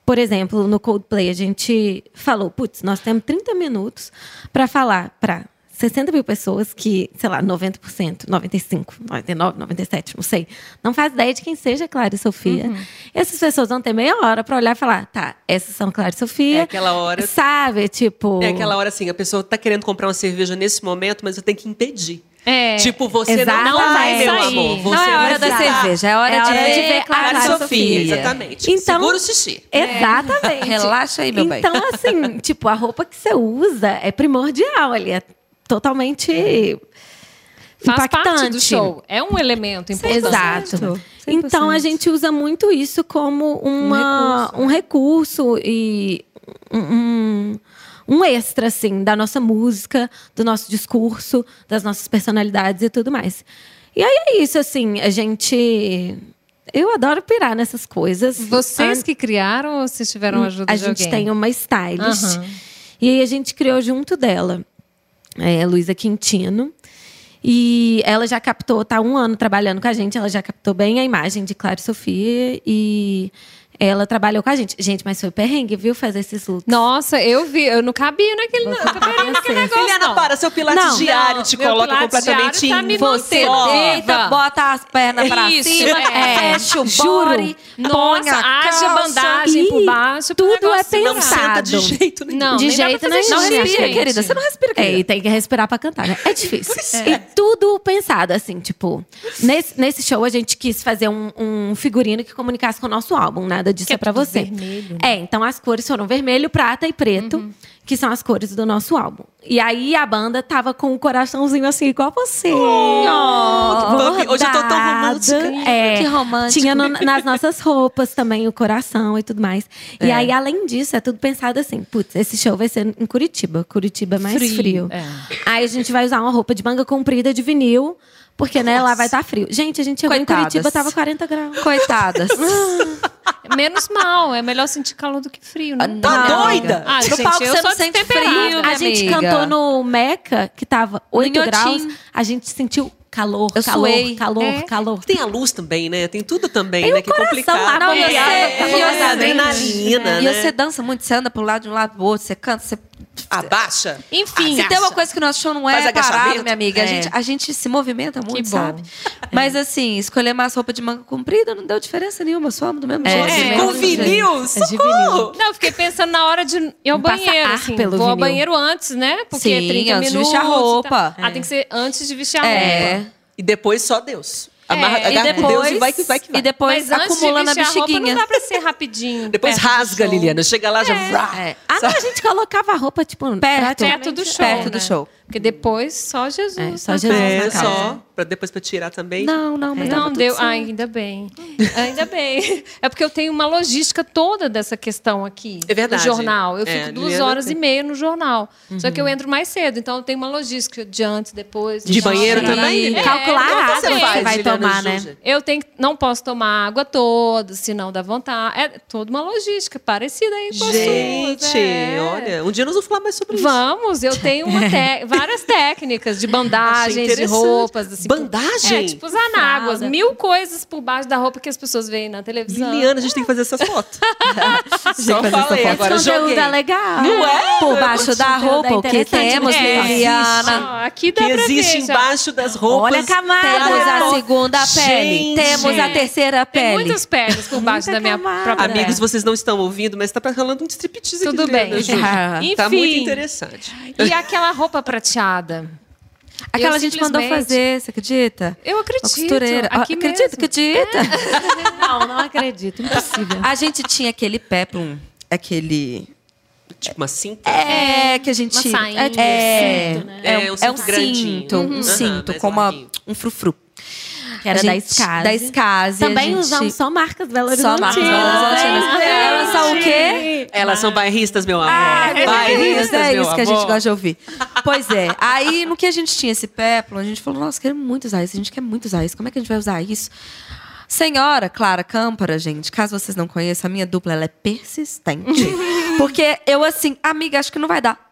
por exemplo, no Coldplay a gente falou, putz, nós temos 30 minutos para falar para 60 mil pessoas que, sei lá, 90%, 95%, 99%, 97%, não sei, não faz ideia de quem seja Clara e Sofia. Essas pessoas vão ter meia hora para olhar e falar, tá, essas são Clara e Sofia. É aquela hora- Sabe, tipo... É aquela hora assim, a pessoa tá querendo comprar uma cerveja nesse momento, mas eu tenho que impedir. É. Tipo, você Exato. não vai, meu sair. amor. Você Não é hora da cerveja, é hora, É de, hora ver de ver e Sofia. Sofia, exatamente. Então- Segura o xixi. Exatamente. Relaxa aí, meu bem. Então, assim, tipo, a roupa que você usa é primordial ali, é totalmente Faz impactante. parte do show. É um elemento importante. Exato. 100%. Então a gente usa muito isso como uma, um, recurso. e um, um- extra, assim, da nossa música, do nosso discurso, das nossas personalidades e tudo mais. E aí é isso, assim, a gente. Eu adoro pirar nessas coisas. Vocês An- que criaram ou vocês tiveram ajuda a de gente alguém? tem uma stylist. Aham. E aí a gente criou junto dela, é, Luísa Quintino. E ela já captou, tá um ano trabalhando com a gente, ela já captou bem a imagem de Clara e Sofia. E ela trabalhou com a gente. Gente, mas foi perrengue, viu, fazer esses looks. Nossa, eu vi, eu não cabia naquele, não, pra naquele você. negócio, Juliana, não. para, seu pilates Não, diário não, te coloca completamente diário tá em Você deita, bota as pernas pra Isso, cima, é. fecha o Juro. body, Nossa, a haja bandagem por baixo. tudo é negócio Não senta de Pensado. jeito nenhum. Não, De jeito nenhum. Não respira, gente. querida. Você não respira, É, querida. e tem que respirar pra cantar, né? É difícil. E tudo pensado, assim, tipo... Nesse, nesse show, a gente quis fazer um, um figurino que comunicasse com o nosso álbum. Nada disso Que é, é pra tudo você. vermelho, né? É, então as cores foram vermelho, prata e preto. Que são as cores do nosso álbum. E aí, a banda tava com o coraçãozinho assim, igual você. Bumpy, hoje eu tô tão romântica. É, Que romântico. Tinha no- nas nossas roupas também o coração e tudo mais. E aí, além disso, é tudo pensado assim: putz, esse show vai ser em Curitiba. Curitiba é mais frio. Frio, é. Aí a gente vai usar uma roupa de manga comprida de vinil, porque né, lá vai estar frio. Gente, a gente chegou Coitadas. em Curitiba, tava 40 graus. Coitadas. Menos mal, é melhor sentir calor do que frio, né? Tá Não, doida? Ah, No gente, palco eu você não sente frio, A gente amiga. cantou no Meca, que tava 8 Inhotim. graus. A gente sentiu calor, Eu calor, suei. calor, É. calor. Tem a luz também, né? Tem tudo também, Tem né? Que é complicado. lá, Não, e você- e rolando você- adrenalina, E né? você dança muito, você anda pro lado de um lado pro outro, você canta, você. Abaixa. Enfim, Se tem uma coisa que o nosso show não é parado, minha amiga. A, É. gente, a gente se movimenta muito, bom. sabe? Mas assim, escolher mais roupa de manga comprida não deu diferença nenhuma. Só do mesmo jeito. é. do Com mesmo jeito. vinil? É de Socorro! Não, eu fiquei pensando na hora de ir ao Não banheiro, assim. pelo Vou ao vinil. banheiro antes, né? Porque Sim, 30 antes de minutos. vestir a e roupa. Ah, tem que ser antes de vestir a É. E depois só Deus. Amarra, É, e agarra com depois- Deus e vai que vai que vai. E depois Mas antes acumula de na vestir a roupa, bexiguinha. não dá pra ser rapidinho. Depois rasga. Liliana. Chega lá, já... vrá. É. Ah, não, a gente colocava a roupa, tipo, Perto. Perto do show, Perto do né? show. Porque depois só Jesus. É, só Jesus. É, na casa. só. Pra depois pra tirar também. Não, não, mas Não, tava tudo deu. Ah, ainda bem. Ainda bem. É porque eu tenho uma logística toda dessa questão aqui. É verdade. Do jornal. Eu É, fico duas Liliana horas tem. e meia no jornal. Só que eu entro mais cedo. Então eu tenho uma logística de antes, depois. De banheiro chegar. também, Liliana? calcular É, a água você que vai Juliana tomar, né? Eu tenho, que- não posso tomar água toda, senão dá vontade. É toda uma logística parecida aí com a sua, Gente, é. olha, um dia nós vamos falar mais sobre isso. Vamos, eu tenho uma té- várias técnicas de bandagens, de roupas. Assim, Bandagem? É, tipo os anáguas. Mil coisas por baixo da roupa que as pessoas veem na televisão. Liliana, a gente tem que fazer essas fotos. Só fazer essa falei, foto. agora Esse conteúdo joguei. é legal. Não é? Por baixo da Conteúdo roupa, o que temos, É. Liliana? Ó, aqui dá Que pra existe ver, embaixo das roupas. Olha a camada. Temos a segunda pele. Gente. Temos a terceira Tem pele. muitas peles por baixo Muita da minha camada. própria Amigos, vocês não estão ouvindo, mas tá rolando um striptease aqui. Tudo bem. Liliana Júlia. Tá Enfim. muito interessante. E aquela roupa prateada? Aquela Eu gente mandou fazer, você acredita? Eu Uma acredito. costureira. Ah, Aqui acredita, mesmo. acredita. Não, não acredito. Impossível. A gente tinha aquele peplum, aquele... Tipo uma cinta. É, que a gente... Uma sainha. É, é, É, é, um um, é um cinto grandinho. cinto, Uhum. um cinto mais com uma, um frufru. Que era da Skase. Da Também gente- usamos só marcas Belo Só Horizontinas. marcas Belo. É, Elas são o quê? Elas são bairristas, meu amor. Ah, bairristas, é meu isso que a amor. gente gosta de ouvir. Pois é. Aí, no que a gente tinha esse péplo, a gente falou, nossa, queremos muito usar isso. A gente quer muito usar isso. Como é que a gente vai usar isso? Senhora Clara Câmpara, gente, caso vocês não conheçam, a minha dupla ela é persistente. Porque eu, assim, amiga, acho que não vai dar.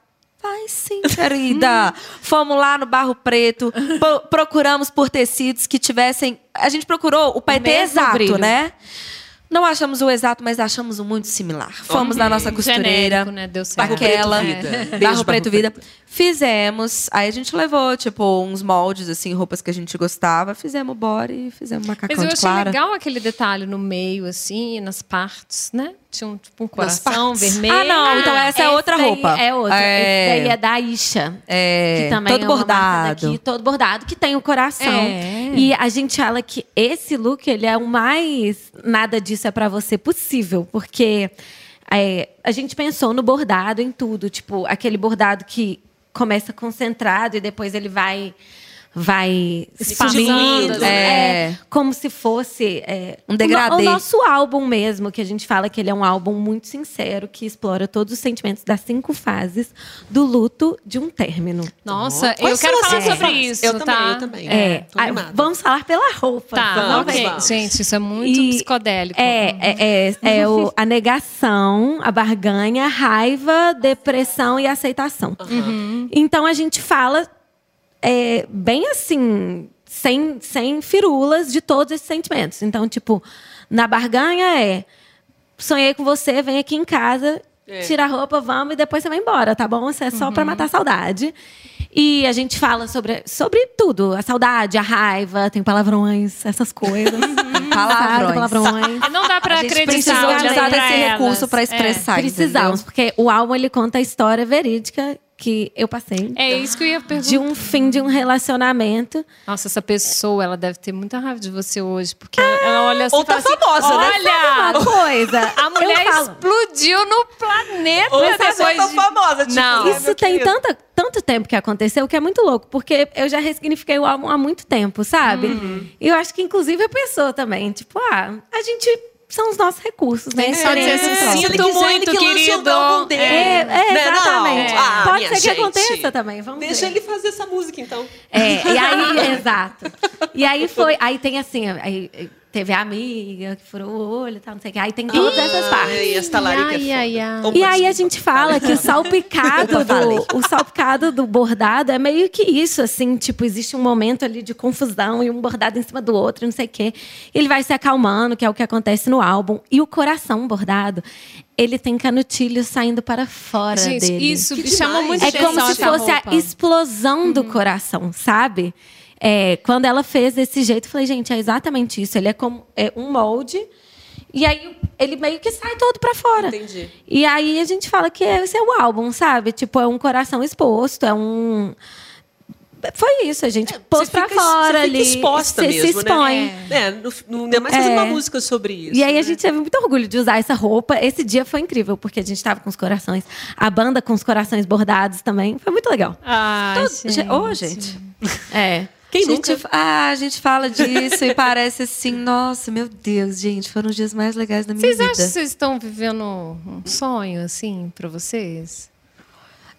Vai sim, querida. Fomos lá no Barro Preto, procuramos por tecidos que tivessem. A gente procurou o paetê mesmo exato, brilho. né? Não achamos o exato, mas achamos o muito similar. Fomos na nossa costureira. Genérico, né? Deu certo. Barro Preto Aquela. Vida. Beijo, Barro Preto. Vida. Fizemos. Aí a gente levou, tipo, uns moldes, assim, roupas que a gente gostava. Fizemos body, fizemos macacão Mas eu achei clara. legal aquele detalhe no meio, assim, nas partes, né? Tinha um, tipo, um Nas coração partes. vermelho. Ah, não. Então essa é Esse outra daí roupa. É outra. É. Esse daí é da Isha. É, Que também todo é bordado. daqui, todo bordado, que tem o coração. É. E a gente fala que esse look, ele é o mais nada disso é pra você possível. Porque é, a gente pensou no bordado em tudo. Tipo, aquele bordado que começa concentrado e depois ele vai... Vai expandindo, é. é, como se fosse é, Um o no- degradê. O, nosso álbum mesmo, que a gente fala que ele é um álbum muito sincero, que explora todos os sentimentos das cinco fases do luto de um término. Nossa, eu Quais quero falar sobre isso, Eu tá? também, eu também. É, tô ah, vamos falar pela roupa. Tá, vamos Vamos, ok. vamos. Gente, isso é muito E- psicodélico. É, é, é, é o, a negação, a barganha, a raiva, depressão e aceitação. Então a gente fala é, bem assim, sem, sem firulas de todos esses sentimentos. Então, tipo, na barganha é sonhei com você, vem aqui em casa, tira a roupa, vamos e depois você vai embora, tá bom? Isso é só pra matar a saudade. E a gente fala sobre, sobre tudo, a saudade, a raiva, tem palavrões, essas coisas. Palavrões. Sabe, palavrões. Não dá pra A gente acreditar. precisou olhando usar pra desse elas. recurso pra É. expressar, Precisamos, entendeu? porque o álbum ele conta a história verídica que eu passei. É isso que eu ia perguntar. De um fim de um relacionamento. Nossa, essa pessoa, ela deve ter muita raiva de você hoje, porque ela olha assim ou tá assim, famosa, né? Olha, Uma coisa. a mulher explodiu no planeta Ou depois tão de... famosa, tipo, Não. é, Isso meu tem tanta, tanto tempo que aconteceu que é muito louco, porque eu já ressignifiquei o álbum há muito tempo, sabe? Uhum. E eu acho que, inclusive, a pessoa também. Tipo, ah, a gente. São os nossos recursos, né? Só dizer assim, Sinto muito, que querido. É, é, Né, não? exatamente. Ah, Pode ser que gente. aconteça também, vamos Deixa ver. ele fazer essa música, então. É, e aí, exato. E aí foi, aí tem assim, aí teve a amiga que furou o olho e tal, não sei o que. Aí tem todas essas partes. Ai, Ai, ai, ai. Opa, E aí a gente fala que o salpicado do, o salpicado do bordado é meio que isso, assim, tipo, existe um momento ali de confusão e um bordado em cima do outro, não sei o quê. Ele vai se acalmando, que é o que acontece no álbum. E o coração bordado, ele tem canutilhos saindo para fora Gente, dele. isso Que me demais. muito É como se fosse a explosão do coração, sabe? É, quando ela fez desse jeito, eu falei, gente, é exatamente isso. Ele é como é um molde e aí ele meio que sai todo pra fora. Entendi. E aí a gente fala que esse é o álbum, sabe? Tipo, é um coração exposto, é um foi isso, a gente pôs Você pra fica- fora ali. exposta você mesmo, se expõe. né? É, no, no, ainda mais fazendo É. uma música sobre isso. E aí a né? gente teve muito orgulho de usar essa roupa. Esse dia foi incrível, porque a gente tava com os corações. A banda com os corações bordados também. Foi muito legal. Todo- gente. Ô, gente. É. Quem a gente, nunca? ah, a gente fala disso e parece assim, nossa, meu Deus, gente, foram os dias mais legais da minha Vocês vida. acham que vocês estão vivendo um sonho, assim, pra vocês?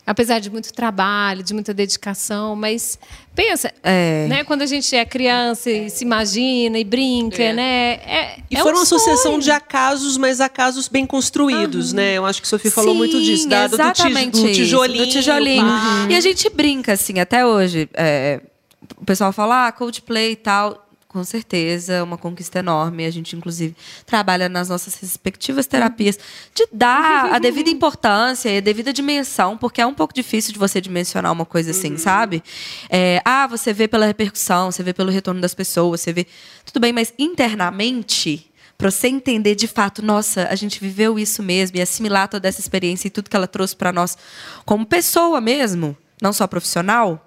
Apesar de muito trabalho, de muita dedicação, mas pensa, É. né? Quando a gente é criança e se imagina e brinca, É. né? É, E é foram um uma sucessão sonho. de acasos, mas acasos bem construídos, né? Eu acho que a Sofia falou muito disso, da, do, ti- exatamente do isso, tijolinho. do tijolinho. pá. E a gente brinca, assim, até hoje. é, o pessoal fala, ah, Coldplay e tal. Com certeza, uma conquista enorme. A gente, inclusive, trabalha nas nossas respectivas terapias de dar a devida importância e a devida dimensão, porque é um pouco difícil de você dimensionar uma coisa assim, sabe? É, ah, você vê pela repercussão, você vê pelo retorno das pessoas, você vê. Tudo bem, mas internamente. Para você entender de fato, nossa, a gente viveu isso mesmo e assimilar toda essa experiência e tudo que ela trouxe para nós como pessoa mesmo, não só profissional,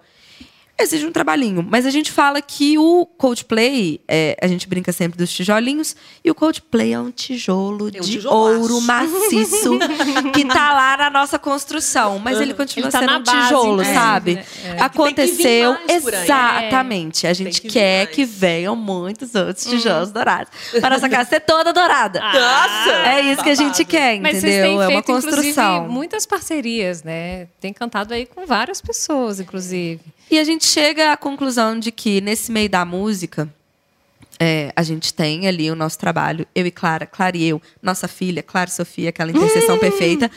exige um trabalhinho. Mas a gente fala que o Coldplay, é, a gente brinca sempre dos tijolinhos, e o Coldplay é um tijolo É um de tijolaço. ouro maciço que tá lá na nossa construção. Mas ele continua Ele tá sendo um base, tijolo, né? sabe? É, é. Vir Aconteceu exatamente. A gente que quer que venham muitos outros tijolos dourados. Para nossa casa ser toda dourada. Nossa! É isso que a gente quer, Mas entendeu? vocês têm é uma feito, construção. inclusive, muitas parcerias, né? Tem cantado aí com várias pessoas, inclusive. E a gente chega à conclusão de que nesse meio da música, é, a gente tem ali o nosso trabalho, eu e Clara, Clara e eu, nossa filha, Clara e Sofia, aquela interseção perfeita.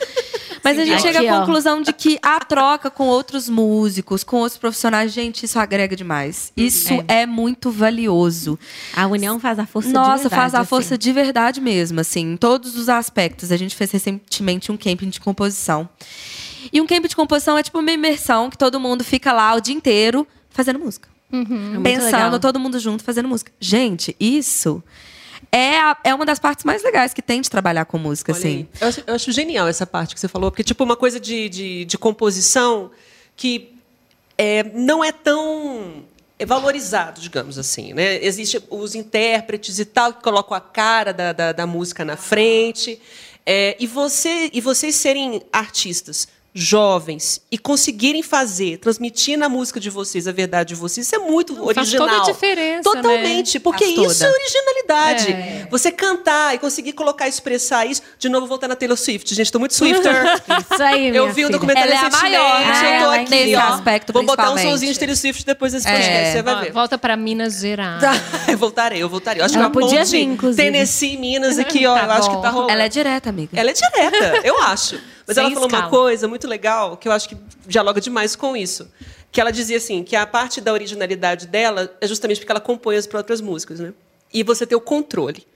Mas a gente Aqui, chega à ó. conclusão de que a troca com outros músicos, com outros profissionais, gente, isso agrega demais. Isso é, muito valioso. A união faz a força de Nossa, verdade, faz a assim. força de verdade mesmo, assim, em todos os aspectos. A gente fez recentemente um camping de composição. E um camping de composição é tipo uma imersão que todo mundo fica lá o dia inteiro fazendo música. É muito Pensando, todo mundo junto, fazendo música. Gente, isso é, a- é uma das partes mais legais que tem de trabalhar com música, Olha assim. Eu acho, eu acho genial essa parte que você falou, porque, tipo, uma coisa de, de, de composição que é, não é tão é valorizado, digamos assim. Né? Existem os intérpretes e tal, que colocam a cara da, da, da música na frente. É, e, você, e vocês serem artistas jovens e conseguirem fazer, transmitir na música de vocês a verdade de vocês, isso é muito Faz original. toda a diferença, Totalmente, porque Faz isso é originalidade. É. Você cantar e conseguir colocar, expressar isso. De novo, voltando na Taylor Swift. Gente, tô muito Swifter. Isso aí, Eu vi filha. documentário Ela é a maior, né? eu tô Ela aqui, ó. aspecto, Vou botar um somzinho de Taylor Swift depois desse podcast, É. você vai ver. volta pra Minas Gerais. Tá, eu voltarei, eu voltarei. Eu acho Ela que a podia ponte vir, inclusive. Tennessee, Minas aqui, ó, Tá eu acho que tá rolando. Ela é direta, amiga. Ela é direta, eu acho. Mas Sem ela falou escala. uma coisa muito legal, que eu acho que dialoga demais com isso. Que ela dizia assim, que a parte da originalidade dela é justamente porque ela compõe as próprias músicas, né? E você ter o controle.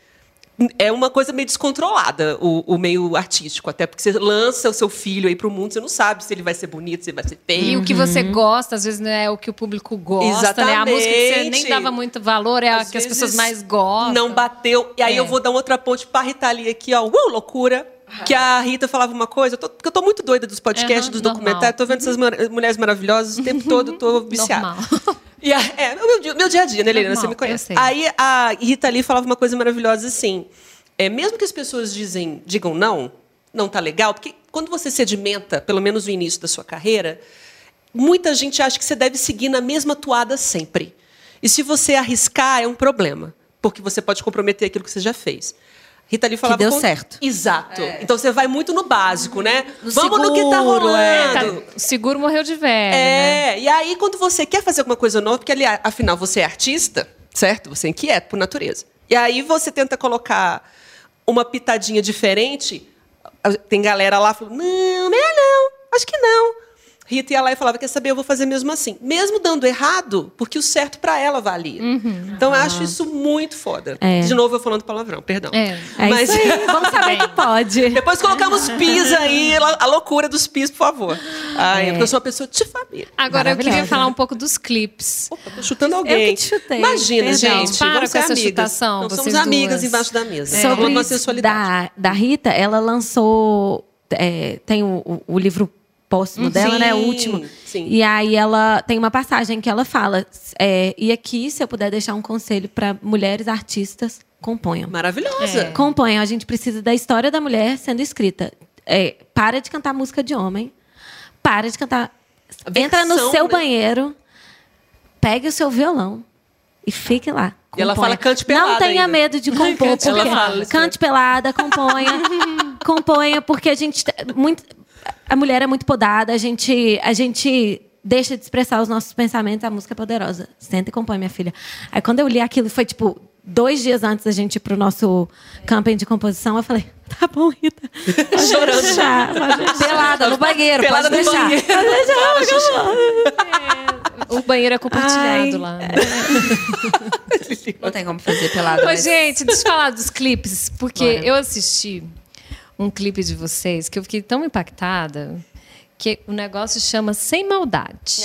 É uma coisa meio descontrolada, o, o meio artístico. Até porque você lança o seu filho aí pro mundo, você não sabe se ele vai ser bonito, se ele vai ser feio. E o que você gosta, às vezes, não é o que o público gosta, né? A música que você nem Exatamente. dava muito valor é a Às que as pessoas mais gostam. Não bateu. E aí É. eu vou dar outra ponte pra Rita Lee aqui, ó. Uh, loucura. Que a Rita falava uma coisa, eu tô, porque eu tô muito doida dos podcasts, Aham, dos documentários, tô vendo essas mar- mulheres maravilhosas o tempo todo, tô viciada. Normal. E a, é, o meu, dia- meu dia a dia, né, Helena? Normal, Você me conhece. Aí a Rita Lee falava uma coisa maravilhosa assim: é, mesmo que as pessoas dizem, digam não, não tá legal, porque quando você sedimenta, pelo menos no início da sua carreira, muita gente acha que você deve seguir na mesma toada sempre. E se você arriscar, é um problema, porque você pode comprometer aquilo que você já fez. Rita Lee falava deu com- certo. Exato. Então você vai muito no básico, né? No Vamos no que tá seguro, rolando. é. Tá, o seguro morreu de velho, né? É, e aí quando você quer fazer alguma coisa nova, porque ali, afinal você é artista, certo? Você é inquieto por natureza. E aí você tenta colocar uma pitadinha diferente, tem galera lá falando, não, melhor não, acho que não. Rita ia lá e falava, quer saber, eu vou fazer mesmo assim. Mesmo dando errado, porque o certo pra ela valia. Então eu acho isso muito foda. É. De novo eu falando palavrão, perdão. É. É Mas-. Vamos saber que pode. Depois colocamos pis aí, a loucura dos pis, por favor. Ai, porque eu sou uma pessoa de família. Agora eu queria falar um pouco dos clipes. Opa, tô chutando alguém. Eu que te chutei. Imagina, Perdão. gente. Para com essa amigas. chutação, Não, somos vocês amigas duas. embaixo da mesa. Sobre Falando com a isso sensualidade. da, da Rita, ela lançou. é, tem o- o livro póstumo dela, né? O Sim, último. sim. E aí ela tem uma passagem que ela fala. é, e aqui, se eu puder deixar um conselho para mulheres artistas, componham. Maravilhosa. É. Componham. A gente precisa da história da mulher sendo escrita. É, para de cantar música de homem. Para de cantar. A Entra no versão, seu né? banheiro, pegue o seu violão e fique lá. E ela componha. fala, "Cante pelada Não tenha ainda." medo de compor, Ela porque fala isso, cante pelada, componha, componha, porque a gente muito a mulher é muito podada, a gente a gente deixa de expressar os nossos pensamentos, a música é poderosa. Senta e compõe, minha filha. Aí quando eu li aquilo, foi tipo dois dias antes da gente ir pro nosso camping de composição, eu falei, tá bom, Rita. Pode Chorando. deixar, pode deixar. Pelada no banheiro, Pelada pode deixar. banheiro. O banheiro é compartilhado Ai, lá. né? Não tem como fazer pelada. Ô, mas- gente, deixa eu falar dos clipes, porque Bora. eu assisti um clipe de vocês que eu fiquei tão impactada que o negócio chama Sem Maldade.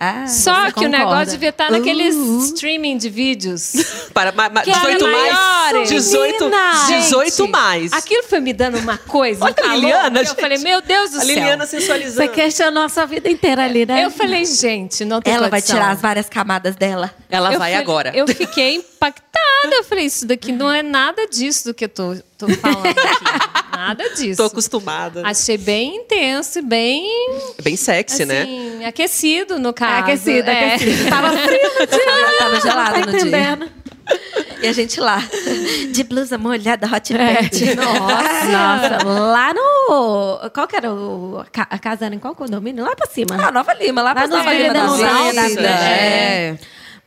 Ah, Só que o concorda. negócio devia estar naqueles Uh. streaming de vídeos. Para, ma, ma, Que era 18 mais. maiores. 18, Menina! 18 Gente, mais. Aquilo foi me dando uma coisa. Olha um calor, a Liliana, que Eu falei, meu Deus do a céu. Liliana sensualizando. Você questionou a sua vida inteira ali, né? Eu falei, gente, não tem Ela vai condição. tirar as várias camadas dela. Ela Eu vai falei- agora. Eu fiquei impactada. Eu falei, isso daqui não é nada disso do que eu tô, tô falando aqui. Nada disso. Tô acostumada. Achei bem intenso e bem, É bem sexy, né? assim, aquecido no caso. aquecido, É. aquecido. Tava frio no dia. Tava gelado tá no dia. E a gente lá, de blusa molhada, hot pant. Nossa, lá no. Qual que era o. A ca- a casa era em qual condomínio? Lá pra cima. Ah, Nova Lima, lá pra Lá no Nova Vila Lima da Demontal, Vida. da vida. É.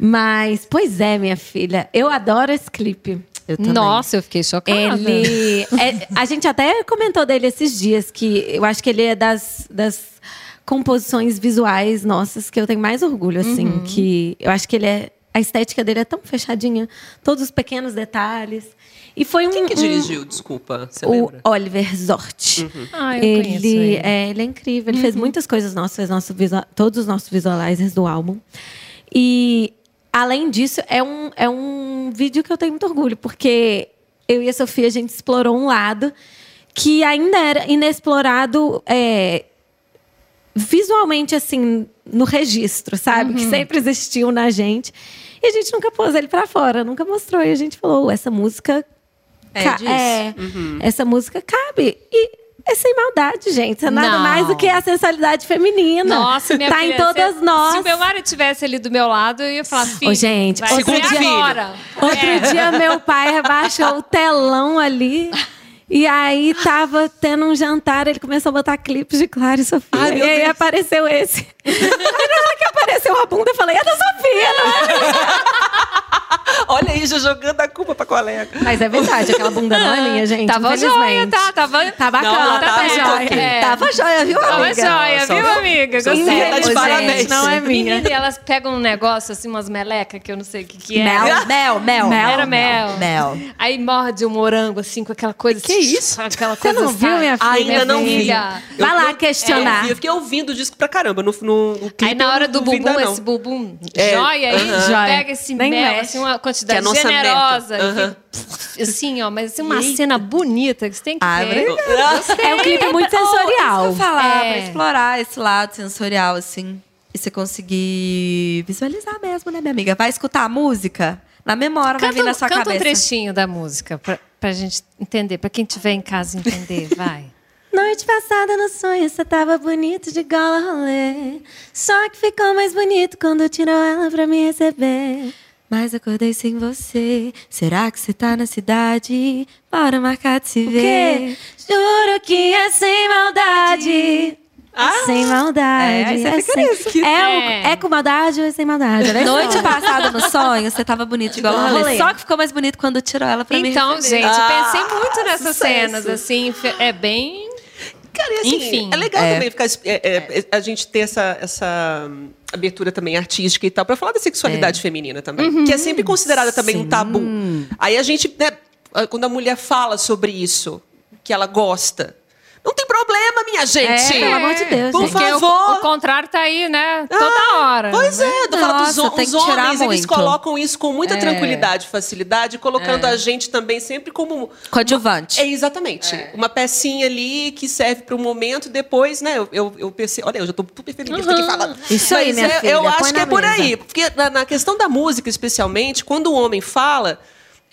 Mas, pois é, minha filha, eu adoro esse clipe. Eu. Nossa, eu fiquei chocada. Ele. é, a gente até comentou dele esses dias, que eu acho que ele é das, das composições visuais nossas que eu tenho mais orgulho, assim. Uhum. Que eu acho que ele é. A estética dele é tão fechadinha, todos os pequenos detalhes. E foi um. Quem que um- dirigiu? Desculpa, você o lembra? Oliver Zort. Ah, eu conheço ele, ele. É, ele é incrível. Ele fez muitas coisas nossas, fez nosso visual, todos os nossos visualizers do álbum. E, além disso, é um, é um vídeo que eu tenho muito orgulho, porque eu e a Sofia, a gente explorou um lado que ainda era inexplorado é, visualmente, assim, no registro, sabe? Que sempre existiu na gente. E a gente nunca pôs ele pra fora, nunca mostrou. E a gente falou, "Oh, essa música É é, essa música cabe. E é sem maldade, gente. É nada Não. mais do que a sensualidade feminina. Nossa, minha tá filha, em todas se, nós. Se o meu marido tivesse ali do meu lado, eu ia falar, filho, Ô, gente, vai outro dia- agora. Outro É. dia, meu pai abaixou o telão ali. E aí tava tendo um jantar, ele começou a botar clipes de Clara e Sofia. Ai, e aí Deus. apareceu esse. Na hora que apareceu a bunda, eu falei, é da Sofia, não é? Olha aí, já jogando a culpa pra colega. Mas é verdade, aquela bunda não é minha, gente. Tava joia, tá? Tava, Tá bacana, Não, tá, tava muito ok. É. Tava joia, viu, Tava amiga? joia, Só- viu, amiga? Gostei. tá de parabéns. gente, Não é minha. Menina, e elas pegam um negócio, assim, umas melecas, que eu não sei o que que é. Mel, mel, mel. Mel. Era mel. Mel. Aí morde o morango, assim, com aquela coisa... Que isso? Aquela Você não viu, minha filha? Ainda não vi. filha. Eu- Vai lá eu- questionar. Eu, vi, eu fiquei ouvindo o disco pra caramba. No, no, no clipe Aí na hora não- do não vi bumbum, ainda não. esse bumbum É, joia aí, aham. Joia. pega esse Nem mel, mexe. assim, uma é quantidade nossa generosa. assim, ó, mas assim, uma cena bonita que você tem que Ah, ver. É um clipe muito Oh, isso sensorial. que eu falar, É. pra explorar esse lado sensorial, assim. E você conseguir visualizar mesmo, né, minha amiga? Vai escutar a música, na memória vai vir Canta, na um- sua canta um cabeça. trechinho da música pra, pra gente entender, pra quem estiver em casa entender, vai. Noite passada no sonho, você tava bonito de gola rolê. Só que ficou mais bonito quando tirou ela pra me receber. Mas acordei sem você. Será que você tá na cidade? Bora marcar de se O ver. quê? Juro que é sem maldade. É sem maldade. É, é, fica sem... É, o- É. é com maldade ou é sem maldade? Né? Noite passada no sonho, você tava bonito igual Igual rolê. Só que ficou mais bonito quando tirou ela pra me Então, gente, Ah, pensei muito nessas sucesso. cenas, assim, é bem... Cara, e assim, Enfim. é legal É. também ficar, é, é, a gente ter essa, essa abertura também artística e tal, pra falar da sexualidade feminina também. Que é sempre considerada também um tabu. Aí a gente, né, quando a mulher fala sobre isso, que ela gosta, não tem problema, minha gente. É, pelo amor de Deus, Por gente. Porque o- favor. O, contrário tá aí, né? Toda hora. Pois é, tô falando dos os que tirar homens, eles muito. colocam isso com muita É. tranquilidade e facilidade, colocando a gente também sempre como Coadjuvante. é, exatamente. Uma pecinha ali que serve para o momento, depois, né? Eu, eu, eu pensei, olha, eu já tô super feminista aqui falando. Isso aí, Mas minha é- filha, Eu acho que é por mesa. aí. Porque na, na questão da música, especialmente, quando o homem fala.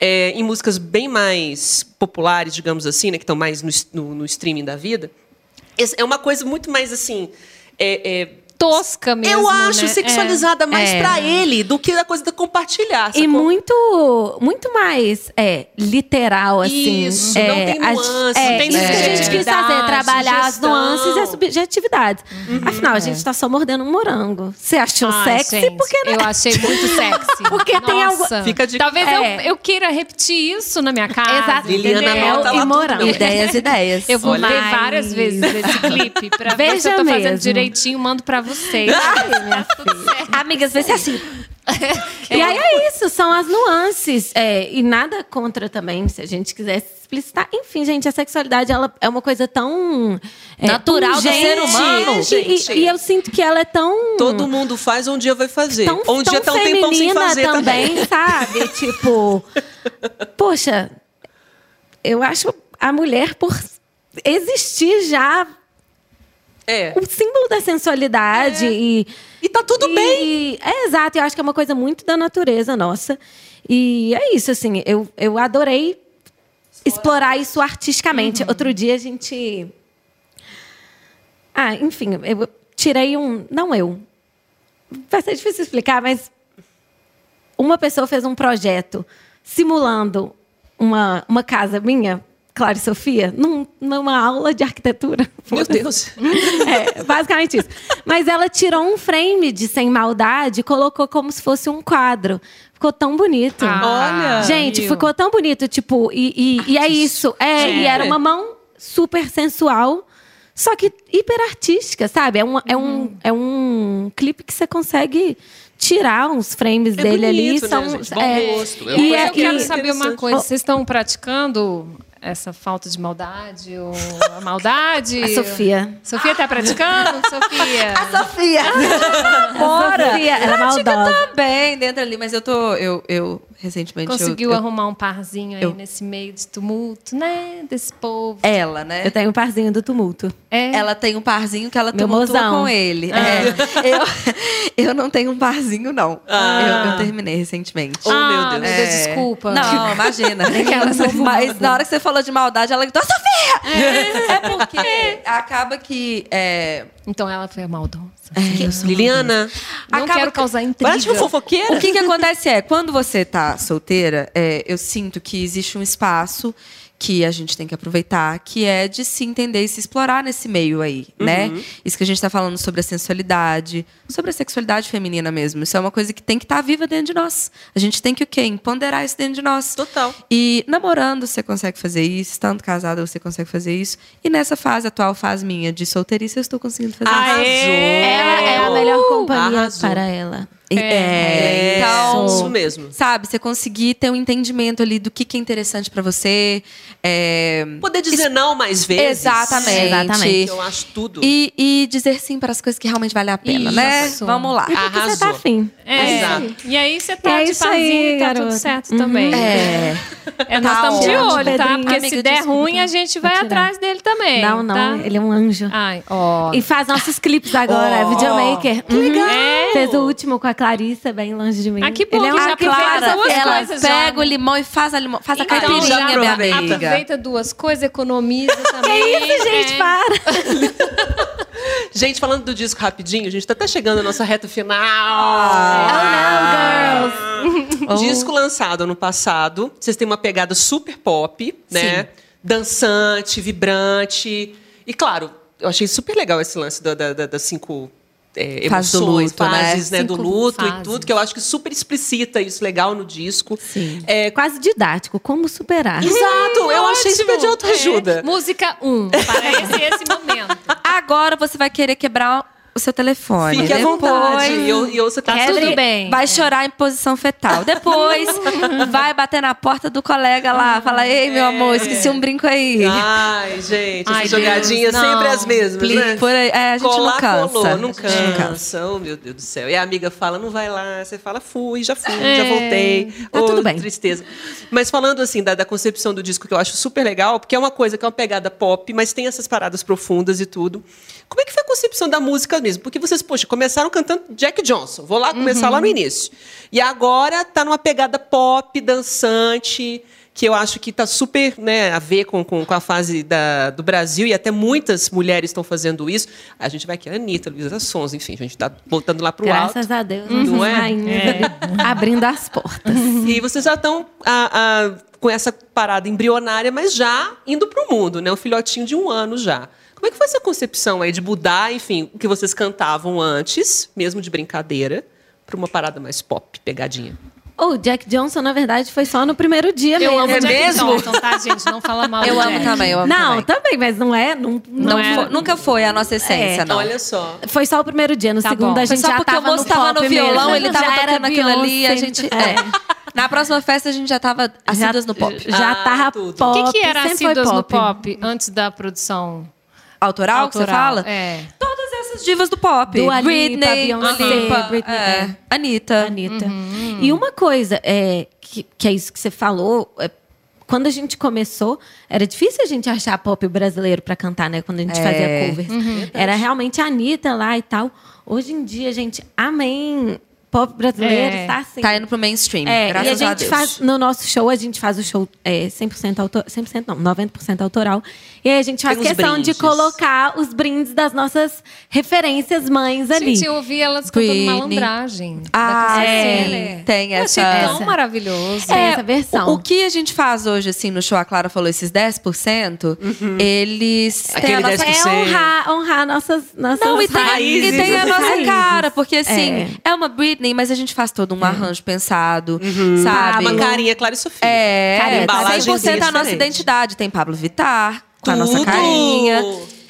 É, em músicas bem mais populares, digamos assim, né, que estão mais no, no- no streaming da vida, é uma coisa muito mais assim. é- é, Tosca mesmo, eu acho né? sexualizada mais É. pra ele do que a coisa de compartilhar. E sacou? muito, muito mais é, literal, assim. Isso, é, não tem as- nuance, é, não tem isso que a gente quis subjetividade, fazer, trabalhar as sugestão. nuances e as subjetividades. Afinal, a gente tá só mordendo um morango. Você achou Ai, sexy? gente, porque né? Eu achei muito sexy. Porque tem algo- Nossa. Fica de- Talvez É. eu, eu queira repetir isso na minha casa. Exato. Liliana lá e morango. Ideias, ideias. Eu vou Olha. ver várias vezes esse clipe pra ver se Veja eu tô fazendo mesmo. direitinho, mando pra vocês. Ai, minha filha. Amigas, vê se é assim. E aí é isso, são as nuances. É, e nada contra também, se a gente quiser se explicitar. Enfim, gente, a sexualidade ela é uma coisa tão. é, Natural do ser humano. E, Gente. e- e eu sinto que ela é tão. Todo mundo faz, um dia vai fazer. tão, um dia tá tão um tempão sem fazer também. também, sabe? tipo, poxa, eu acho a mulher por existir já É. o símbolo da sensualidade e E tá tudo e- bem. É exato, eu acho que é uma coisa muito da natureza nossa. E é isso, assim, eu, eu adorei explorar isso artisticamente. Uhum. Outro dia a gente. Ah, enfim, eu tirei um. Não eu. Vai ser difícil explicar, mas uma pessoa fez um projeto simulando uma, uma casa minha, Clara e Sofia, num- numa aula de arquitetura. Meu Deus. É, basicamente isso. Mas ela tirou um frame de Sem Maldade e colocou como se fosse um quadro. Ficou tão bonito. Ah, Gente, viu? ficou tão bonito, tipo, e, e, e é isso. É, E era uma mão super sensual, só que hiper artística, sabe? É um, é um, é um clipe que você consegue tirar uns frames É dele ali. bonito, né, São, gente? Bom é, gosto. É e é- eu quero saber uma coisa. Vocês estão praticando essa falta de maldade ou a maldade? A Sofia. Sofia tá praticando? Sofia. Sofia! Bora! Sofia, ela é maldosa. Também, dentro ali, mas eu tô. Eu, eu recentemente. eu- Conseguiu eu, arrumar um parzinho aí eu- nesse meio de tumulto, né? Desse povo. Ela, né? Eu tenho um parzinho do tumulto. É. Ela tem um parzinho que ela Meu tumultua mozão. com ele. É. Eu, eu não tenho um parzinho, não. Ah. Eu, eu terminei recentemente. Oh, meu ah, Deus. meu Deus, É. desculpa. Não, imagina. Mas na hora que você falou de maldade, ela gritou, Sofia! É, porque acaba que. É, Então ela foi a maldosa. Liliana. Não Acaba quero que- causar intriga. De fofoqueira. O que, que acontece é, quando você tá solteira, é, eu sinto que existe um espaço que a gente tem que aproveitar, que é de se entender e se explorar nesse meio aí, né? Isso que a gente tá falando sobre a sensualidade, sobre a sexualidade feminina mesmo. Isso é uma coisa que tem que estar viva dentro de nós. A gente tem que o quê? Empoderar isso dentro de nós. Total. E namorando você consegue fazer isso, estando casada você consegue fazer isso. E nessa fase, atual fase minha de solteirice, eu estou conseguindo fazer Arrasou. isso. Ela é a melhor companhia Arrasou. para ela. É, É, então, isso mesmo. Sabe, você conseguir ter um entendimento ali do que, que é interessante pra você. é, Poder dizer não mais vezes. Exatamente. Exatamente. Eu acho tudo. E, e dizer sim para as coisas que realmente valem a pena, né? Isso. Vamos lá. E porque você tá afim. É. Exato. E aí você tá É de e tá tudo certo também. É. É, nós Tá estamos de ótimo. olho, tá? Porque Amiga, se der desculpa. ruim, a gente vai atrás dele também. Não, não, tá? ele é um anjo. Ai, ó. E faz nossos clipes agora, é videomaker. Que legal. Fez o último com a Clarissa, bem longe de mim. Ah, que bom Ele é que já aproveita duas ela coisas já, pega né? o limão e faz a, limão, faz a Então, caipirinha, já minha aproveita. amiga. Aproveita duas coisas, economiza também. Que isso, gente, é. para. Gente, falando do disco rapidinho, a gente tá até chegando na nossa reta final. Oh, não, girls. Disco lançado ano passado. Vocês têm uma pegada super pop, né? Dançante, vibrante. E claro, eu achei super legal esse lance da- da- da- das cinco é, emoções, luto, né? fases né, do luto e fases. tudo, que eu acho que super explicita isso legal no disco. Sim. É, Quase didático. Como superar? Exato, eu achei super de Ótimo. autoajuda. É. Música 1, um, parece esse momento. Agora você vai querer quebrar o seu telefone. Fique à Depois, vontade. E eu, eu, você tá Tá tudo tudo bem. Vai chorar em posição fetal. Depois, vai bater na porta do colega lá. Fala, ei, meu amor, esqueci um brinco aí. Ai, gente, Ai, jogadinhas sempre as mesmas, Please. né? Por aí, é, a gente Colar, não cansa. colou, não A gente não cansa. Oh, meu Deus do céu. E a amiga fala, não vai lá. Você fala, fui, já fui, É, já voltei. tá Ô, tudo bem. tristeza. Mas falando assim da, da concepção do disco, que eu acho super legal, porque é uma coisa que é uma pegada pop, mas tem essas paradas profundas e tudo. Como é que foi a concepção da música mesmo? Porque vocês, poxa, começaram cantando Jack Johnson. Vou lá começar lá no início. E agora tá numa pegada pop, dançante, que eu acho que tá super né, a ver com, com, com a fase da, do Brasil, e até muitas mulheres estão fazendo isso. A gente vai aqui, a Anitta, Luísa Sons, enfim, a gente tá voltando lá pro alto. Graças a Deus, Não nossas é? ali, abrindo as portas. E vocês já estão com essa parada embrionária, mas já indo para o mundo, né? Um filhotinho de um ano já. Como é que foi essa concepção aí de mudar, enfim, o que vocês cantavam antes, mesmo de brincadeira, para uma parada mais pop, pegadinha? O Jack Johnson, na verdade, foi só no primeiro dia Eu mesmo. amo É Jack mesmo? Johnson, tá, gente? Não fala mal Eu do amo Jack. também, eu amo Não, também. também, mas não é. Não, Não não é- foi- nunca foi a nossa essência, É. não. Olha só. Foi só o primeiro dia. No Tá segundo, bom. a Foi gente só já porque o moço no tava no violão, mesmo. ele tava Já era tocando aquilo ali, a gente. É. é. Na próxima festa a gente já tava assíduas no pop. Já Ah, tava tudo. pop. O que, que era foi Assíduas no pop antes da produção Autoral, que você autoral? fala? É. Todas essas divas do pop. Lipa, Britney, Beyoncé, Lipa, Britney, é. Anitta. Anitta. E uma coisa é, que, que é isso que você falou. é, quando a gente começou, era difícil a gente achar pop brasileiro pra cantar, né? Quando a gente É. fazia covers. Era realmente a Anitta lá e tal. Hoje em dia, gente, amém. Pop brasileiro É. está assim. Tá indo pro mainstream, É, graças e a a, gente Deus. faz, no nosso show, a gente faz o show é, 100% autor, 100% não, 90% autoral. E aí a gente faz questão de colocar os brindes das nossas referências mães ali. Gente, eu ouvi elas cantando Britney. malandragem. Ah, da é. Tem Eu achei essa- tão Essa. maravilhoso. Tem essa versão. O, o que a gente faz hoje, assim, no show, a Clara falou, esses 10%, eles têm Aquele a nossa 10%. É honrar, honrar nossas, nossas Não, e tem, raízes. e tem a nossa raízes. cara, porque assim, É. é. uma Britney, mas a gente faz todo um arranjo pensado, sabe? Uma carinha, Clara e Sofia. É, Cara, embalagem 100% a nossa identidade. Tem Pablo Vittar, com a nossa carinha.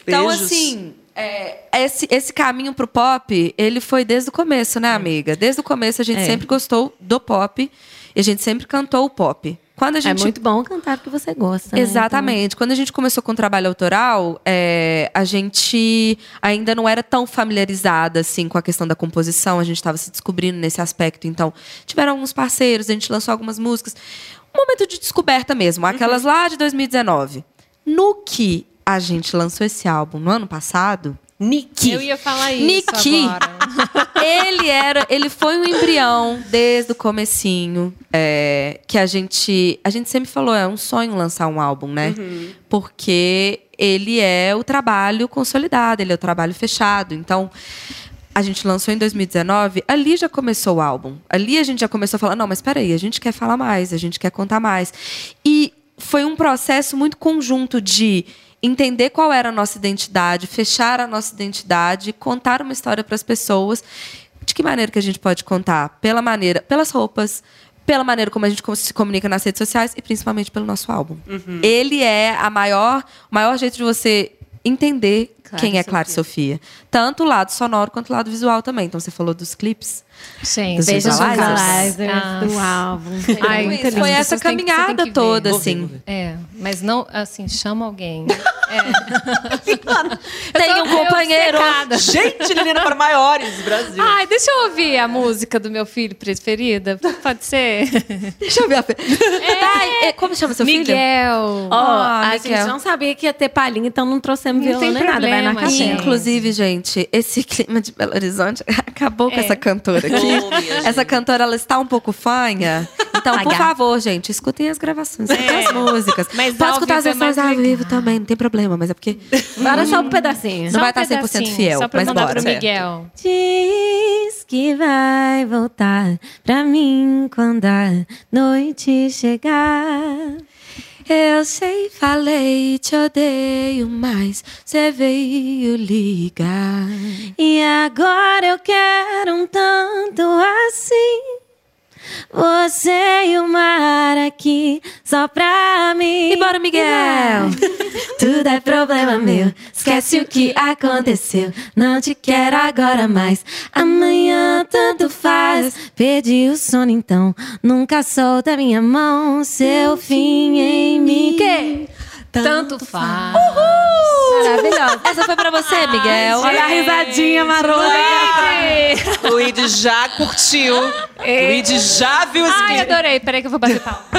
Então, Beijos. assim, é, esse, esse caminho pro pop, ele foi desde o começo, né, amiga? Desde o começo a gente É. sempre gostou do pop e a gente sempre cantou o pop. Quando a É gente muito bom cantar o que você gosta. né? Exatamente. Quando a gente começou com o trabalho autoral, é, a gente ainda não era tão familiarizada assim com a questão da composição. A gente estava se descobrindo nesse aspecto. Então, tiveram alguns parceiros, a gente lançou algumas músicas. Um momento de descoberta mesmo, aquelas lá de 2019. No que a gente lançou esse álbum no ano passado, Niki. Eu ia falar isso Niki. agora. ele era, ele foi um embrião desde o comecinho, é, que a gente, a gente sempre falou, é um sonho lançar um álbum, né? Porque ele é o trabalho consolidado, ele é o trabalho fechado. Então, a gente lançou em 2019, ali já começou o álbum. Ali a gente já começou a falar, não, mas peraí, a gente quer falar mais, a gente quer contar mais. E foi um processo muito conjunto de entender qual era a nossa identidade, fechar a nossa identidade, contar uma história para as pessoas. De que maneira que a gente pode contar? Pela maneira, pelas roupas, pela maneira como a gente se comunica nas redes sociais e principalmente pelo nosso álbum. Ele é a maior, o maior jeito de você entender Clara quem é Clara e Sofia. Tanto o lado sonoro quanto o lado visual também. Então você falou dos clipes. Sim, Dos Beijos visualizers. visualizers Ah. do álbum. Ai, muito foi lindo. Foi essa Vocês tem caminhada que toda, assim. É, mas não, assim, chama alguém. Tem tô um companheiro. obcecada. Gente, Liliana para maiores, Brasil. Ai, deixa eu ouvir a música do meu filho preferida. Pode ser? Deixa eu ver a. Ai, é, como chama seu filho? Miguel. Ó, Ah, a gente não sabia que ia ter palhinha, então não trouxemos Não violão tem nem nada. Vai na problema, caixinha. gente. Inclusive, gente, esse clima de Belo Horizonte acabou com É. essa cantora essa cantora, ela está um pouco fanha. Então, por favor, gente, escutem as gravações, escutem É. as músicas. Mas Pode escutar as é versões ao vivo também, não tem problema, mas é porque Bora só um pedacinho. Não Só vai um estar 100% pedacinho, fiel, Só pra mas bora. pro Miguel. Diz que vai voltar pra mim quando a noite chegar. Eu sei, falei, te odeio, mas você veio ligar. E agora eu quero um tanto assim. Você e o mar aqui só pra mim. E bora, Miguel! Tudo é problema meu. Esquece o que aconteceu. Não te quero agora mais. Amanhã tanto faz. Perdi o sono então. Nunca solta minha mão. Seu fim em mim. Que? Tanto faz. Maravilhosa. Essa foi pra você, Miguel. Olha a risadinha marota. O Id já curtiu. O Id já viu os Ai, clipes. adorei. Peraí que eu vou bater palma.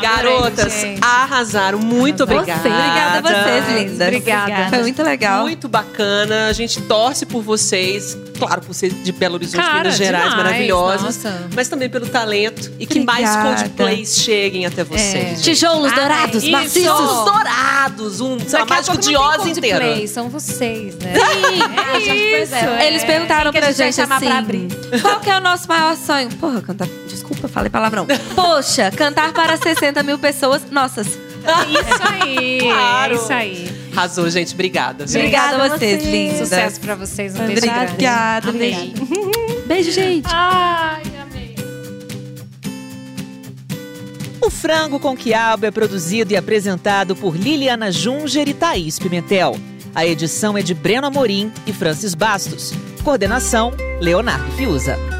Garotas, gente. arrasaram. Muito obrigada. Obrigada a vocês, lindas. Obrigada. Foi muito legal. Muito bacana. A gente torce por vocês. Claro, por ser de Belo Horizonte, Cara, Minas Gerais, demais, maravilhosas. nossa. Mas também pelo talento. E que mais Obrigada. Coldplays cheguem até vocês. Tijolos dourados, isso. maciços. Os dourados, um sei lá, mágico de Oz inteiro. São vocês, né? É, gente, pois é. Eles perguntaram pra gente gente chamar assim, pra abrir? qual que é o nosso maior sonho? Porra, cantar... Desculpa, falei palavrão. Poxa, cantar para 60 mil pessoas. Nossas. Isso aí. Claro. É isso aí. Arrasou, gente. Obrigada. viu? Obrigada a Obrigada a vocês, vocês. lindas. Sucesso pra vocês. Um beijo. Obrigada, beijo. Beijo, gente. Ai, amei. O Frango com Quiabo é produzido e apresentado por Liliana Junger e Thaís Pimentel. A edição é de Breno Amorim e Francis Bastos. Coordenação, Leonardo Fiuza.